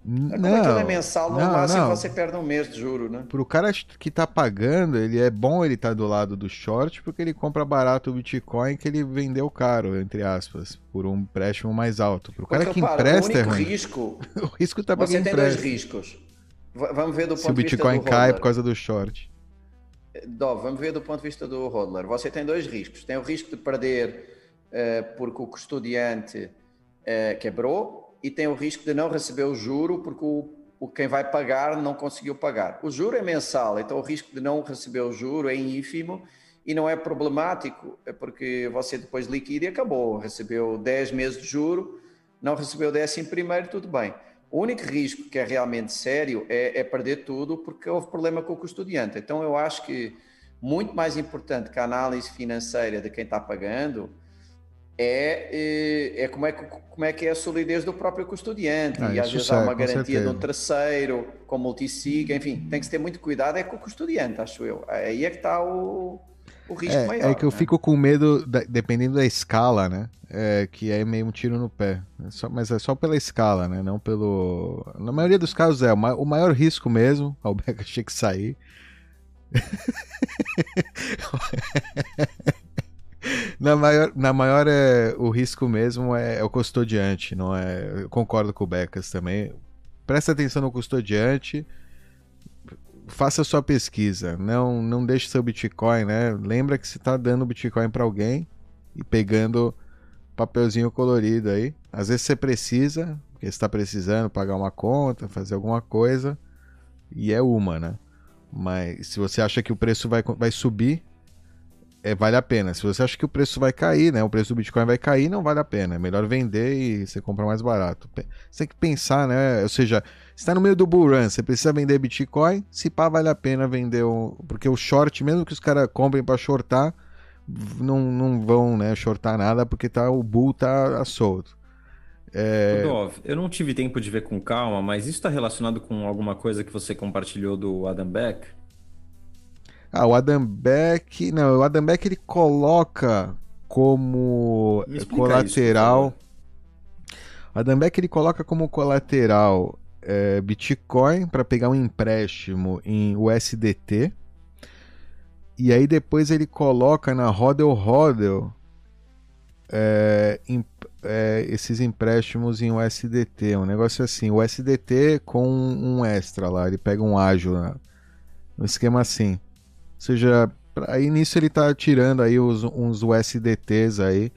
Não, Como aquilo é mensal, no não, máximo não. você perde um mês de juro, né? Pro cara que tá pagando, ele é bom ele estar tá do lado do short porque ele compra barato o Bitcoin que ele vendeu caro, entre aspas, por um empréstimo mais alto. Pro cara que empresta, o único é risco, (laughs) o risco tá para Você tem dois riscos. Vamos ver do ponto Se o Bitcoin cai por causa do short. Dó, vamos ver do ponto de vista do hodler. Você tem dois riscos. Tem o risco de perder uh, porque o custodiante uh, quebrou e tem o risco de não receber o juro porque o, o, quem vai pagar não conseguiu pagar. O juro é mensal, então o risco de não receber o juro é ínfimo e não é problemático, é porque você depois liquida e acabou. Recebeu 10 meses de juro, não recebeu 10 em primeiro, tudo bem. O único risco que é realmente sério é, é, perder tudo porque houve problema com o custodiante. Então eu acho que muito mais importante que a análise financeira de quem está pagando é, é, é como, é que, como é que é a solidez do próprio custodiante. Ah, e às vezes há uma garantia certeza. de um terceiro, com multisig, enfim, tem que ter muito cuidado é com o custodiante, acho eu. Aí é que está o, o risco é, maior. É que eu né? fico com medo, da, dependendo da escala, né? É, que é meio um tiro no pé. É só, mas é só pela escala, né? Não pelo. Na maioria dos casos é. O maior risco mesmo. O Beca tinha que sair. (laughs) na maior, na maior é, o risco mesmo é, é, o custodiante, não é? Eu concordo com o Becas também. Presta atenção no custodiante, faça sua pesquisa, não não deixe seu Bitcoin, né? Lembra que você está dando Bitcoin para alguém e pegando papelzinho colorido aí. Às vezes você precisa, porque está precisando pagar uma conta, fazer alguma coisa, e é uma, né? Mas se você acha que o preço vai, vai subir, é, vale a pena. Se você acha que o preço vai cair, né? O preço do Bitcoin vai cair, não vale a pena. É melhor vender e você comprar mais barato. Você tem que pensar, né? Ou seja, está no meio do bull run, você precisa vender Bitcoin, se pá, vale a pena vender um... Porque o short, mesmo que os caras comprem para shortar, não, não vão né, shortar nada porque tá, o bull tá solto. É... eu não tive tempo de ver com calma, mas isso está relacionado com alguma coisa que você compartilhou do Adam Beck? Ah, o Adam Beck. Não, o Adam Beck ele coloca como colateral. o Adam Beck ele coloca como colateral é, Bitcoin para pegar um empréstimo em USDT. E aí depois ele coloca na Hodel Hodel é, é, esses empréstimos em USDT, um negócio assim, o USDT com um extra lá, ele pega um ágil, né? um esquema assim. Seja, aí nisso ele tá tirando aí os, uns USDTs aí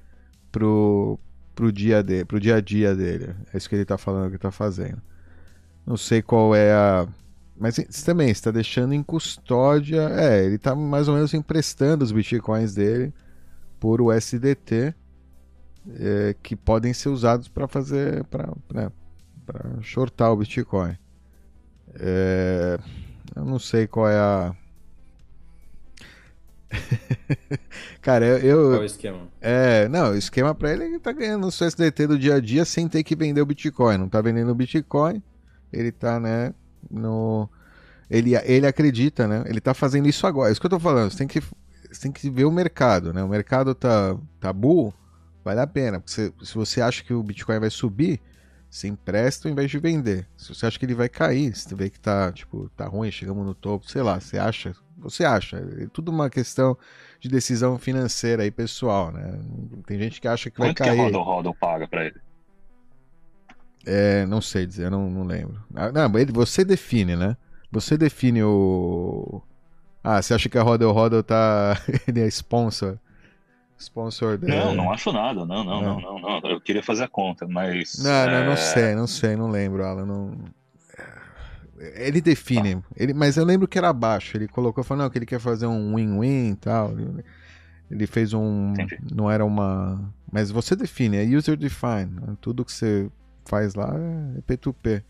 pro, pro, dia de, pro dia a dia dele. É isso que ele tá falando que tá fazendo. Não sei qual é a. Mas também está deixando em custódia. É, ele tá mais ou menos emprestando os bitcoins dele por USDT é, que podem ser usados para fazer para né, shortar o Bitcoin. É, eu não sei qual é a (laughs) Cara, eu. Qual é o esquema? É, não, o esquema para ele ele tá ganhando o seu SDT do dia a dia sem ter que vender o Bitcoin. Não tá vendendo o Bitcoin, ele tá, né, no. Ele, ele acredita, né? Ele tá fazendo isso agora. É isso que eu tô falando. Você tem que, você tem que ver o mercado, né? O mercado tá, tá bull, vale a pena. Porque se você acha que o Bitcoin vai subir, você empresta ao invés de vender. Se você acha que ele vai cair, se você vê que tá, tipo, tá ruim, chegamos no topo, sei lá, você acha, você acha. É tudo uma questão de decisão financeira aí, pessoal, né? Tem gente que acha que Quanto vai cair. Quanto que a Rodel paga pra ele? É, não sei dizer, não, não lembro. Ah, não, você define, né? Você define o. Ah, você acha que a Rodel Rodel tá. (laughs) ele é sponsor Sponsor dele. Não, não acho nada. Não, não, não, não, não. Eu queria fazer a conta, mas. Não, é... não, não sei, não sei, não lembro, Alan. Não... Ele define, ah. ele, mas eu lembro que era baixo. Ele colocou, falou, não, que ele quer fazer um win-win e tal. Ele fez um. Entendi. Não era uma. Mas você define, é user define. Tudo que você faz lá é P2P.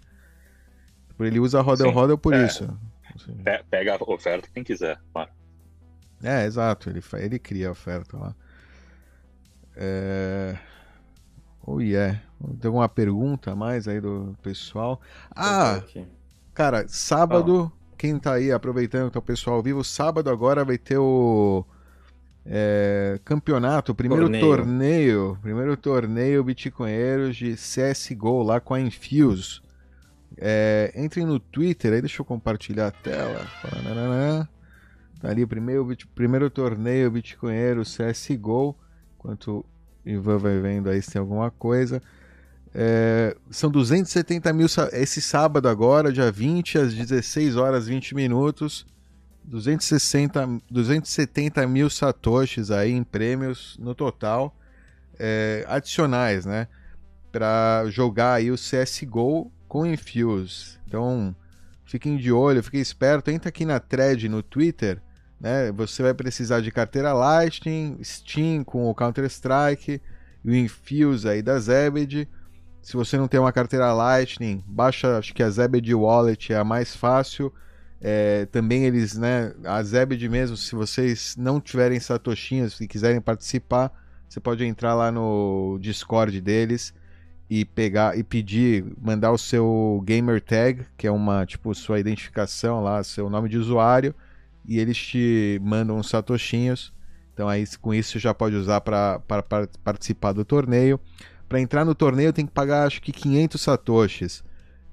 Ele usa rodel rodel por é. isso. Pega a oferta quem quiser, claro. É, exato. Ele, ele cria a oferta lá. É... Oh, yeah. Tem alguma pergunta a mais aí do pessoal? Ah, cara, sábado, oh. quem tá aí aproveitando que tá o pessoal ao vivo, sábado agora vai ter o é, campeonato, o primeiro torneio. torneio, primeiro torneio Bitcoinheiros de CSGO lá com a Infuse. É, entrem no Twitter, aí deixa eu compartilhar a tela. Tá ali o primeiro, primeiro torneio Bitcoinheiro CSGO. Enquanto o Ivan vai vendo aí se tem alguma coisa. É, são 270 mil esse sábado agora, dia 20, às 16 horas 20 minutos. 260, 270 mil satoshis aí em prêmios no total é, adicionais, né? Para jogar aí o CSGO com Infuse. Então, fiquem de olho, fiquem esperto. Entra aqui na thread no Twitter né? Você vai precisar de carteira Lightning, Steam com o Counter-Strike o Infuse aí da Zebed. Se você não tem uma carteira Lightning, baixa, acho que a Zebed Wallet é a mais fácil. É, também eles, né, a Zebed mesmo, se vocês não tiverem satoshinhas e quiserem participar, você pode entrar lá no Discord deles e pegar e pedir, mandar o seu gamer tag, que é uma tipo sua identificação lá, seu nome de usuário e eles te mandam uns satoshinhos. Então aí com isso você já pode usar para participar do torneio. Para entrar no torneio tem que pagar acho que 500 satoshis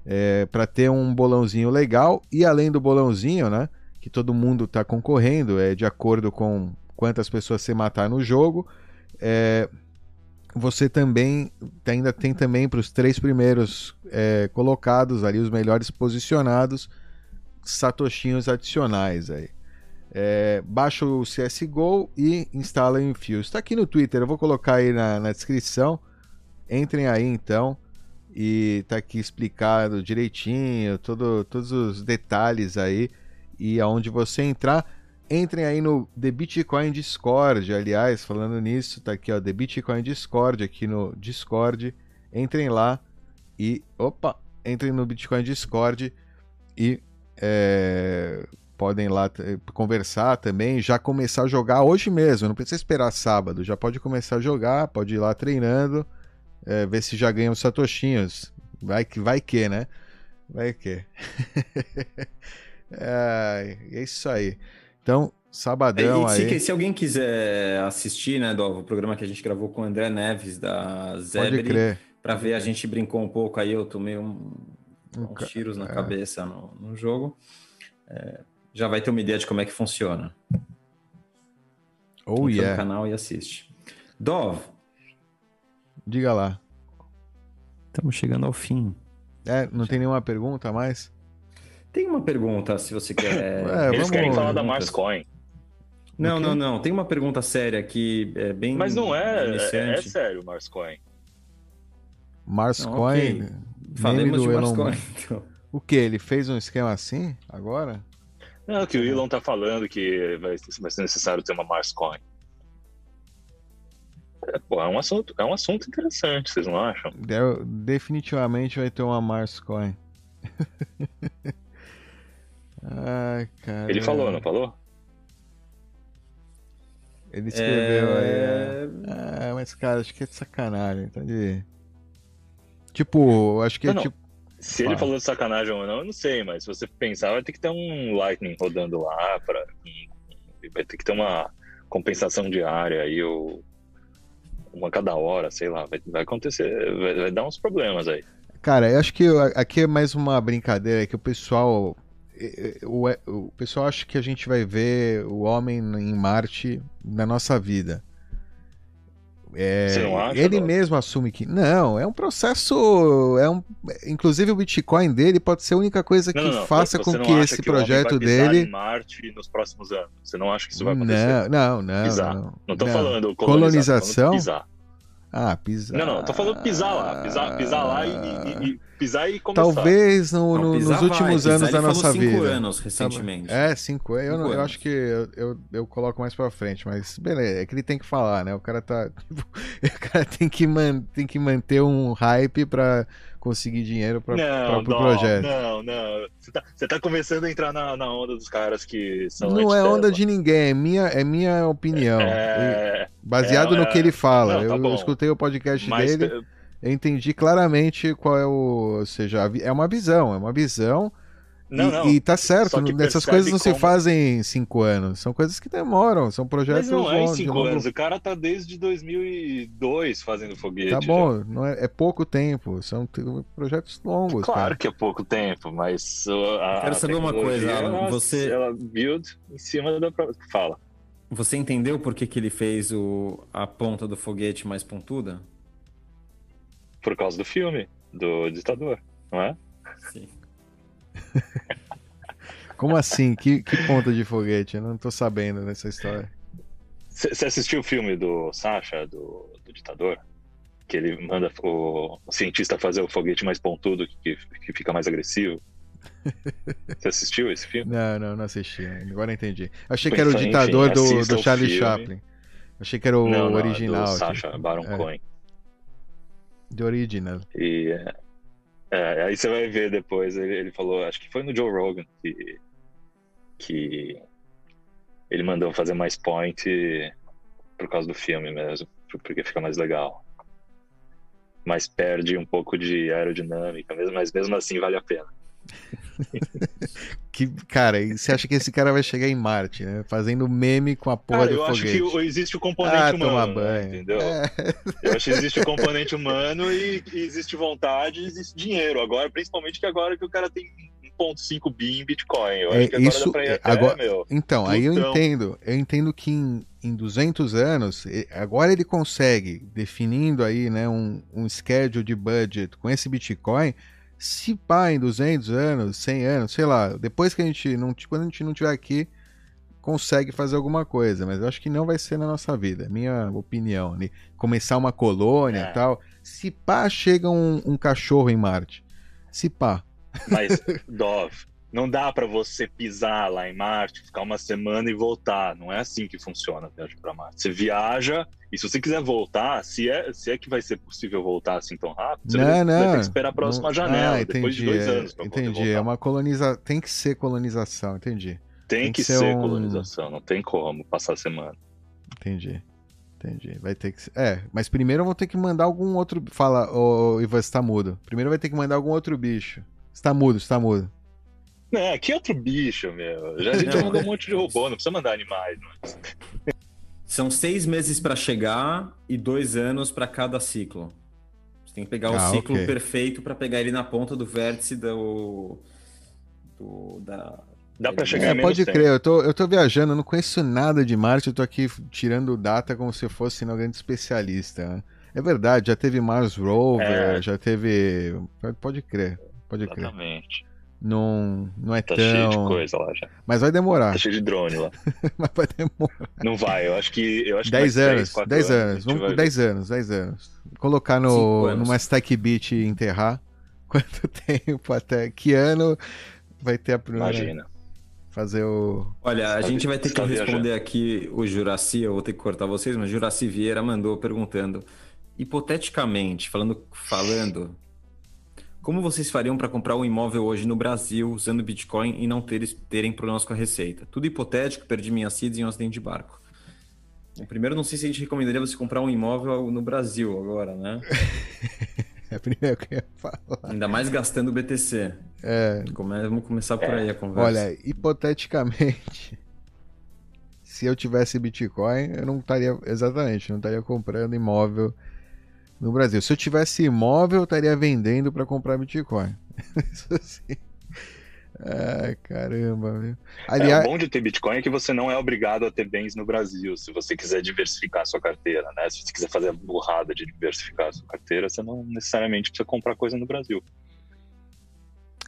é, para ter um bolãozinho legal e além do bolãozinho, né, que todo mundo está concorrendo, é de acordo com quantas pessoas você matar no jogo. É, você também ainda tem também para os três primeiros é, colocados ali, os melhores posicionados, satoshinhos adicionais aí. É, baixa o CSGO e instala o Infuse. Está aqui no Twitter, eu vou colocar aí na, na descrição. Entrem aí então e tá aqui explicado direitinho, todo, todos os detalhes aí e aonde você entrar. Entrem aí no The Bitcoin Discord, aliás, falando nisso, tá aqui ó, The Bitcoin Discord aqui no Discord. Entrem lá e opa, entrem no Bitcoin Discord e é, podem lá conversar também, já começar a jogar hoje mesmo, não precisa esperar sábado, já pode começar a jogar, pode ir lá treinando, é, ver se já ganha os satoshinhos. Vai que, vai que, né? Vai que. (laughs) é, é isso aí. Então, sabadão é, se, aí. Se alguém quiser assistir, né, do o programa que a gente gravou com o André Neves da Zebre, para ver, a gente brincou um pouco aí, eu tomei um, uns tiros na é. cabeça no, no jogo. É, já vai ter uma ideia de como é que funciona. Oh, Entra yeah. no canal e assiste. Dov. Diga lá. Estamos chegando ao fim. É, não tem nenhuma pergunta a mais? Tem uma pergunta, se você quer. (laughs) É, Eles querem falar da Marscoin. Não, não, não. Tem uma pergunta séria aqui, é bem. Mas não é, é, é, sério, Marscoin. Marscoin. Okay. Falemos de Marscoin. Então. O que? Ele fez um esquema assim agora? Não, que o Elon tá falando que vai, vai ser necessário ter uma Marscoin. É, pô, é um assunto, é um assunto interessante, vocês não acham? De, definitivamente vai ter uma Marscoin. (laughs) Ai, cara. Ele falou, não falou? Ele escreveu é... aí. É... Ah, mas, cara, acho que é de sacanagem, tá de. Tipo, acho que não, é não. tipo. Se ele falou de sacanagem ou não, eu não sei, mas se você pensar, vai ter que ter um Lightning rodando lá, pra... vai ter que ter uma compensação diária aí, ou uma cada hora, sei lá, vai, vai acontecer, vai, vai, dar uns problemas aí. Cara, eu acho que aqui é mais uma brincadeira que o pessoal o, o pessoal acha que a gente vai ver o homem em Marte na nossa vida. É, não acha, ele não? mesmo assume que não, é um processo, é um, inclusive o Bitcoin dele pode ser a única coisa que não, não, faça com que esse que projeto dele em Marte nos próximos anos. Você não acha que isso vai acontecer? Não, não, não. Pisar. Não, não tô não. falando colonização. Tô falando pisar. Ah, pisar. Não, não, tô falando pisar lá, pisar, pisar lá e, e, e pisar e começar. Talvez no, no, nos últimos vai, anos da nossa vida. cinco anos recentemente. É, cinco, eu, cinco eu, eu acho que eu, eu, eu, coloco mais pra frente, mas beleza, é que ele tem que falar, né? O cara tá. (laughs) Tipo, o cara tem que, man, tem que manter um hype pra conseguir dinheiro para o pro projeto. Não, não. Você tá, você tá começando a entrar na, na onda dos caras que são. Não é onda de ninguém, é minha, é minha opinião. É, Baseado é, no que ele fala. Não, tá eu, escutei o podcast Mas, dele, eu entendi claramente qual é o. Ou seja, é uma visão, é uma visão não, e, não. e tá certo, essas coisas não como... se fazem em cinco anos, são coisas que demoram, são projetos Mas não é em cinco longo... anos, o cara tá desde 2002 fazendo foguete. Tá bom, não é, é, pouco tempo, são projetos longos. Claro cara. que é pouco tempo, mas a, Quero saber uma coisa, Alan, você... Ela build em cima da... Fala. Você entendeu por que, que ele fez o, a ponta do foguete mais pontuda? Por causa do filme, do ditador, não é? Sim. (laughs) Como assim? Que, que ponta de foguete? Eu não tô sabendo dessa história. Você assistiu o filme do Sasha, do, do ditador? Que ele manda o, o, cientista fazer o foguete mais pontudo, que, que fica mais agressivo. (laughs) Você assistiu esse filme? Não, não, não assisti. Agora entendi. Achei que era o ditador enfim, do, do Charlie Chaplin. Achei que era o não, não, original. Do Sacha Baron é. Cohen. The Original. E é, aí você vai ver depois, ele, ele, falou, acho que foi no Joe Rogan que, que ele mandou fazer mais point por causa do filme mesmo, porque fica mais legal. Mas perde um pouco de aerodinâmica, mas mesmo assim vale a pena. (laughs) que, cara, e você acha que esse cara vai chegar em Marte, né? Fazendo meme com a porra cara, do foguete. Eu acho que existe o componente ah, humano, banho. entendeu? É. Eu acho que existe o componente humano e, e existe vontade e existe dinheiro. Agora, principalmente que agora que o cara tem um 1.5 bi em Bitcoin. Eu É, acho que agora isso- dá pra ir é, até, agora- meu. Então, aí eu entendo. Eu entendo que em, em 200 anos, agora ele consegue, definindo aí, né, um, um schedule de budget com esse Bitcoin, se pá em 200 anos, 100 anos, sei lá, depois que a gente não, quando a gente não tiver aqui, consegue fazer alguma coisa, mas eu acho que não vai ser na nossa vida, minha opinião, né? Começar uma colônia É. e tal, se pá chega um, um cachorro em Marte, se pá. Mas, (laughs) Dov, não dá pra você pisar lá em Marte, ficar uma semana e voltar. Não é assim que funciona a viagem pra Marte. Você viaja e se você quiser voltar, se é, se é que vai ser possível voltar assim tão rápido, você Não, vai, vai não. ter que esperar a próxima Não- janela, Ah, depois de entendi, dois anos pra poder Entendi, voltar. é uma colonização. Tem que ser colonização, entendi. Tem, tem que, que ser ser um- colonização, não tem como passar a semana. Entendi. Entendi. Vai ter que. É, mas primeiro eu vou ter que mandar algum outro. Fala, ô Ivan, você tá mudo. Primeiro vai ter que mandar algum outro bicho. Você tá mudo, mudo. É, que outro bicho, meu. Já, a gente já mandou um monte de robô, não precisa mandar animais. Não. São seis meses para chegar e dois anos para cada ciclo. Você tem que pegar o Ah, ciclo ok. perfeito para pegar ele na ponta do vértice do, do da. Dá pra É, chegar É, pode tempo. crer, eu tô, eu tô viajando, eu não conheço nada de Marte, eu tô aqui tirando data como se eu fosse um grande especialista. né? É verdade, já teve Mars Rover, É. já teve. Pode- crer, pode crer. Exatamente. Não, não é Tá tão. cheio de coisa lá já. Mas vai demorar. Tá cheio de drone lá. (laughs) Mas vai demorar. Não vai, eu acho que. Eu acho que 10 mais três, anos, quatro 10 a anos. Vamos ver. 10 anos, 10 anos. Colocar no, numa stack beat e enterrar. (laughs) Quanto tempo até? Que ano vai ter a primeira. Imagina. Fazer o. Olha, a Está gente vai ter que está responder aqui o Juraci, eu vou ter que cortar vocês, mas Juraci Vieira mandou perguntando: hipoteticamente, falando, falando, como vocês fariam para comprar um imóvel hoje no Brasil usando Bitcoin e não ter, terem problemas com a receita? Tudo hipotético, perdi minha seeds em um acidente de barco. Bom, primeiro, não sei se a gente recomendaria você comprar um imóvel no Brasil agora, né? (laughs) É a primeira que eu ia falar. Ainda mais gastando BTC. É, Come- Vamos começar por aí a conversa. olha, hipoteticamente, (laughs) se eu tivesse Bitcoin, eu não estaria. Exatamente, não estaria comprando imóvel no Brasil. Se eu tivesse imóvel, eu estaria vendendo para comprar Bitcoin. (laughs) Isso. Ai, caramba, viu? É, Aliás, o bom de ter Bitcoin é que você não é obrigado a ter bens no Brasil. Se você quiser diversificar a sua carteira, né? Se você quiser fazer a burrada de diversificar a sua carteira, você não necessariamente precisa comprar coisa no Brasil.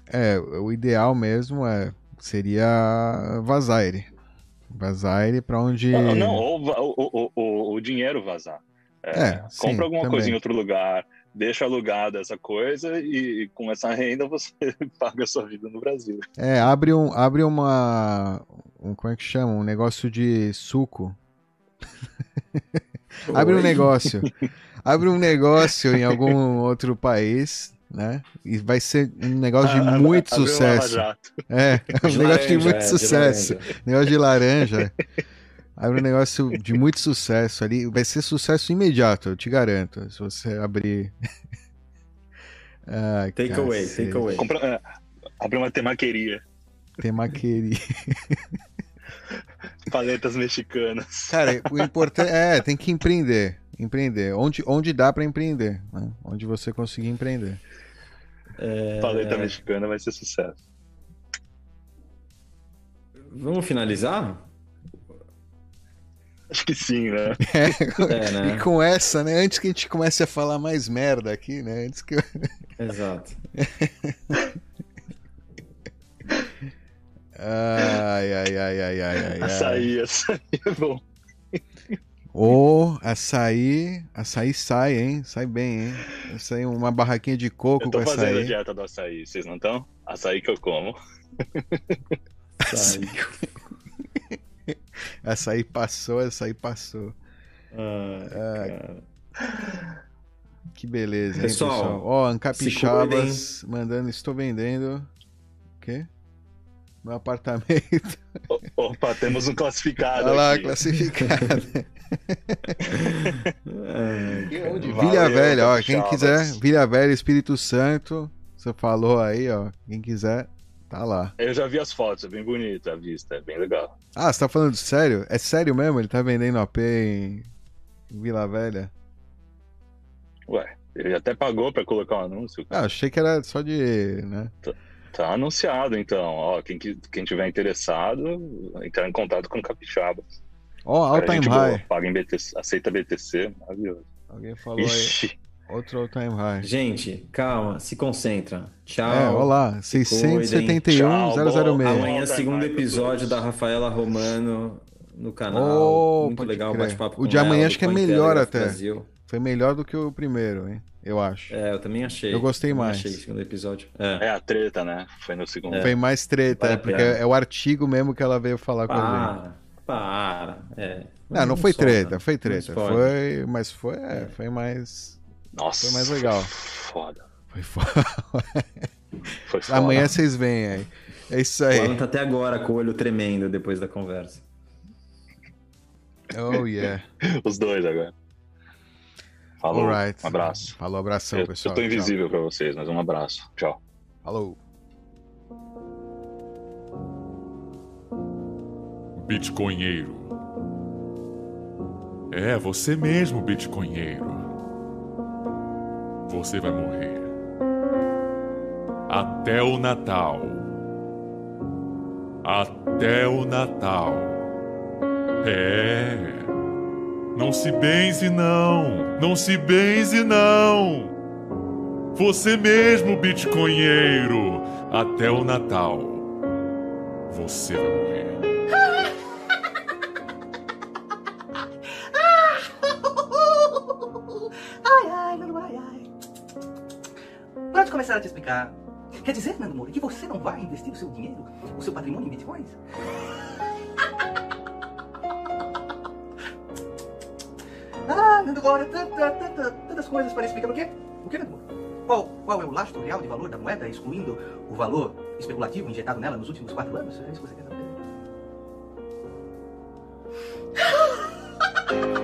É, o ideal mesmo é seria Vazaire. Vazaire para onde Não, não, ou va- o, o, o, o dinheiro vazar. É, É, sim, compra alguma também. coisa em outro lugar, deixa alugada essa coisa e com essa renda você (laughs) paga a sua vida no Brasil. é, abre um abre uma um, como é que chama? Um negócio de suco. (laughs) Abre um negócio. (laughs) Abre um negócio em algum outro país, né? E vai ser um negócio de muito um sucesso. É, um negócio de muito é, sucesso. Negócio de laranja. Abre um negócio de muito sucesso ali. Vai ser sucesso imediato, eu te garanto. Se você abrir. (laughs) Ai, Take away, cacete. take away. Compra, é, abre uma temaqueria, Temaqueria. (laughs) paletas mexicanas. Cara, o importante é, tem que empreender. Empreender. Onde, onde dá pra empreender. né? Onde você conseguir empreender. É, Paleta mexicana vai ser sucesso. Vamos finalizar? Acho (laughs) que sim, né? É, né? E com essa, né? Antes que a gente comece a falar mais merda aqui, né? Antes que eu... (laughs) Exato. Ai, ai, ai, ai, ai, ai. Açaí, açaí é bom. Ô, açaí, açaí sai, hein? Sai bem, hein? Açaí, uma barraquinha de coco Eu com tô fazendo a açaí. dieta do açaí, vocês não estão? Açaí que eu como. (laughs) Sai. Açaí passou, açaí passou. Ah, cara. Que beleza, hein, Pessoal, pessoal? Ó, se Ancapixabas mandando, estou vendendo. O quê? Meu apartamento. (laughs) Opa, temos um classificado Olha lá, aqui. classificado. (laughs) Cara. Vilha Valeu, Velha, ó. Quem quiser, Vilha Velha, Espírito Santo. Você falou aí, ó. Quem quiser, tá lá. Eu já vi as fotos, é bem bonita a vista, é bem legal. Ah, você tá falando sério? É sério mesmo? Ele tá vendendo AP em Vila Velha? Ué, ele até pagou pra colocar um anúncio. Ah, achei que era só de. né? Tá anunciado, então. Ó, quem, quem tiver interessado, entrar em contato com o Capixaba. Ó, oh, all time high. Boa, paga em BTC, aceita BTC, maravilhoso. Alguém falou Ixi. aí. Outro all time high. Gente, calma, se concentra. Tchau. É, olá, 671 006. Amanhã, segundo episódio da Rafaela Romano no canal. Oh, Muito legal o bate-papo O de amanhã acho que é melhor até. Brasil. Foi melhor do que o primeiro, hein? Eu acho. É, eu também achei. Eu gostei eu mais. Achei o segundo episódio. É. é. a treta, né? Foi no segundo. É. Foi mais treta, é, porque é o artigo mesmo que ela veio falar para, com a gente. Para, é. Não, não, não foi treta, foi treta. Foi, mas foi, é, foi mais. Nossa. Foi mais legal. Foda. Foi foda. (laughs) Foi foda. Amanhã vocês vêm aí. É isso aí. O Alan tá até agora com o olho tremendo depois da conversa. Oh, yeah. (laughs) Os dois agora. Falou. Right. Um abraço. Falou, abração, eu, pessoal. Eu tô invisível para vocês, mas um abraço. Tchau. Falou. Bitcoinheiro. É, você mesmo, Bitcoinheiro. Você vai morrer. Até o Natal. Até o Natal. É. Não se benze, não. Não se benze, não. Você mesmo, Bitcoinheiro. Até o Natal. Você vai morrer. Começar a te explicar. Quer dizer, Nando Moura, que você não vai investir o seu dinheiro, o seu patrimônio em bitcoins? Ah, Nando Moura, tantas coisas para explicar o quê? O que, Nando Moura? Qual, qual é o lastro real de valor da moeda, excluindo o valor especulativo injetado nela nos últimos quatro anos? É isso que você quer saber? (laughs)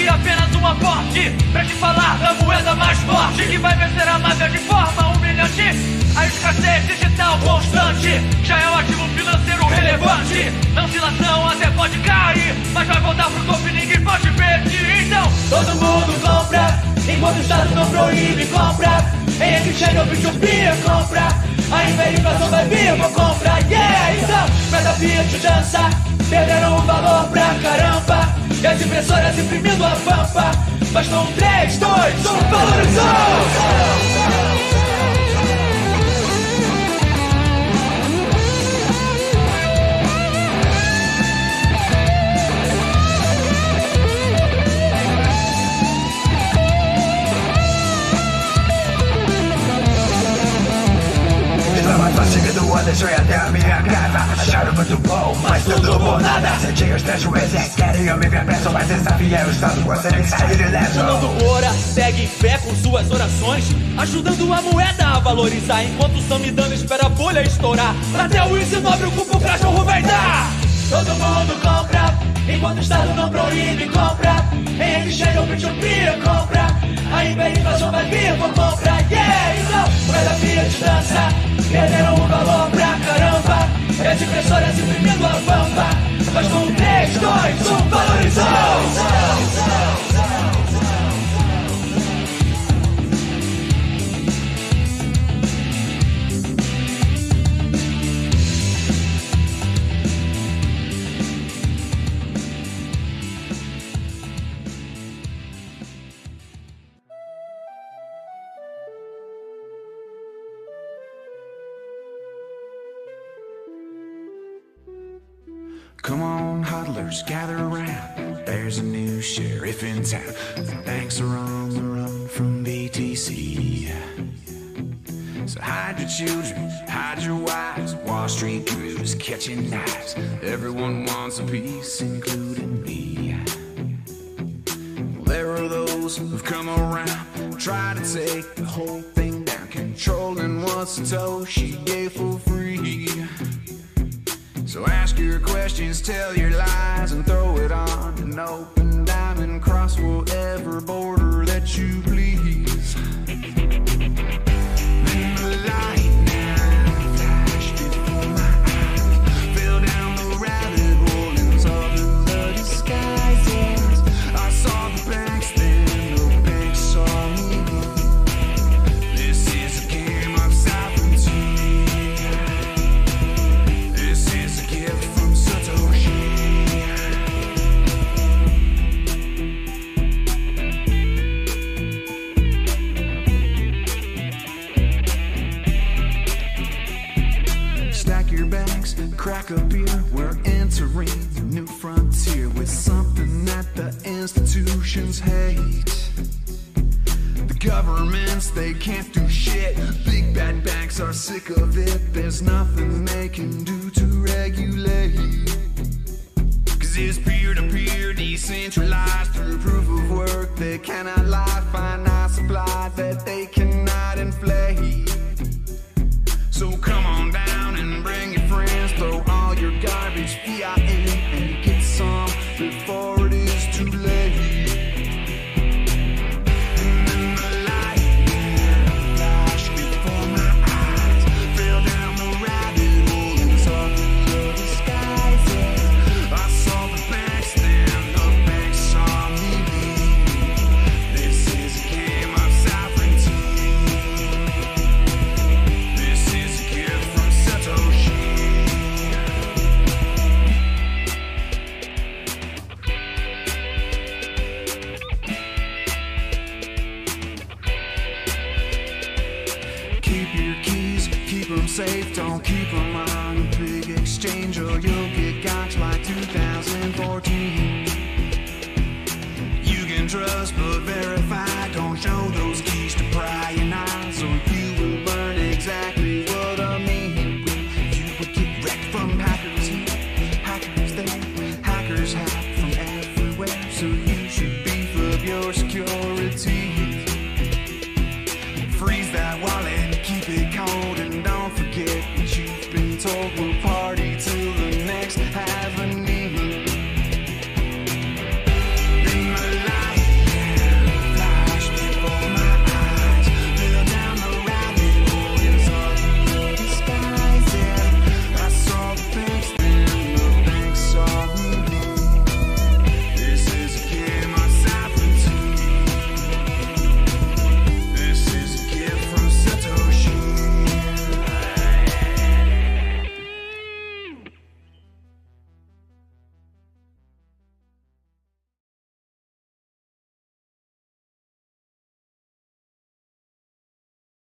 Aqui apenas um aporte Pra te falar da moeda mais forte Que vai vencer a máfia de forma humilhante. A escassez digital constante Já é um ativo financeiro relevante. Na oscilação até pode cair Mas vai voltar pro topo e ninguém pode pedir Então todo mundo compra Enquanto o Estado não proíbe, compra. Em exchange ou P2P, compra. A inflação vai vir, vou comprar. Yeah, então, meta Fiat dança Perderam o valor pra caramba E as impressoras imprimindo a pampa um 3, 2, 1, valorizou! Rua, deixei até a minha casa. Acharam muito bom, mas tudo por nada. Senti os três juízes, eu me ver preso Mas desafia o Estado, que sair ileso Fernando Moura segue fé com suas orações. Ajudando a moeda a valorizar. Enquanto o Samidana espera a bolha estourar. Até o índice nobre o cupo cachorro vai dar. Todo mundo compra, enquanto o Estado não proíbe, compra. Em exchange ou P2P, compra. A hiperinflação vai vir, vou comprar, yeah, decentralized through proof of work. They cannot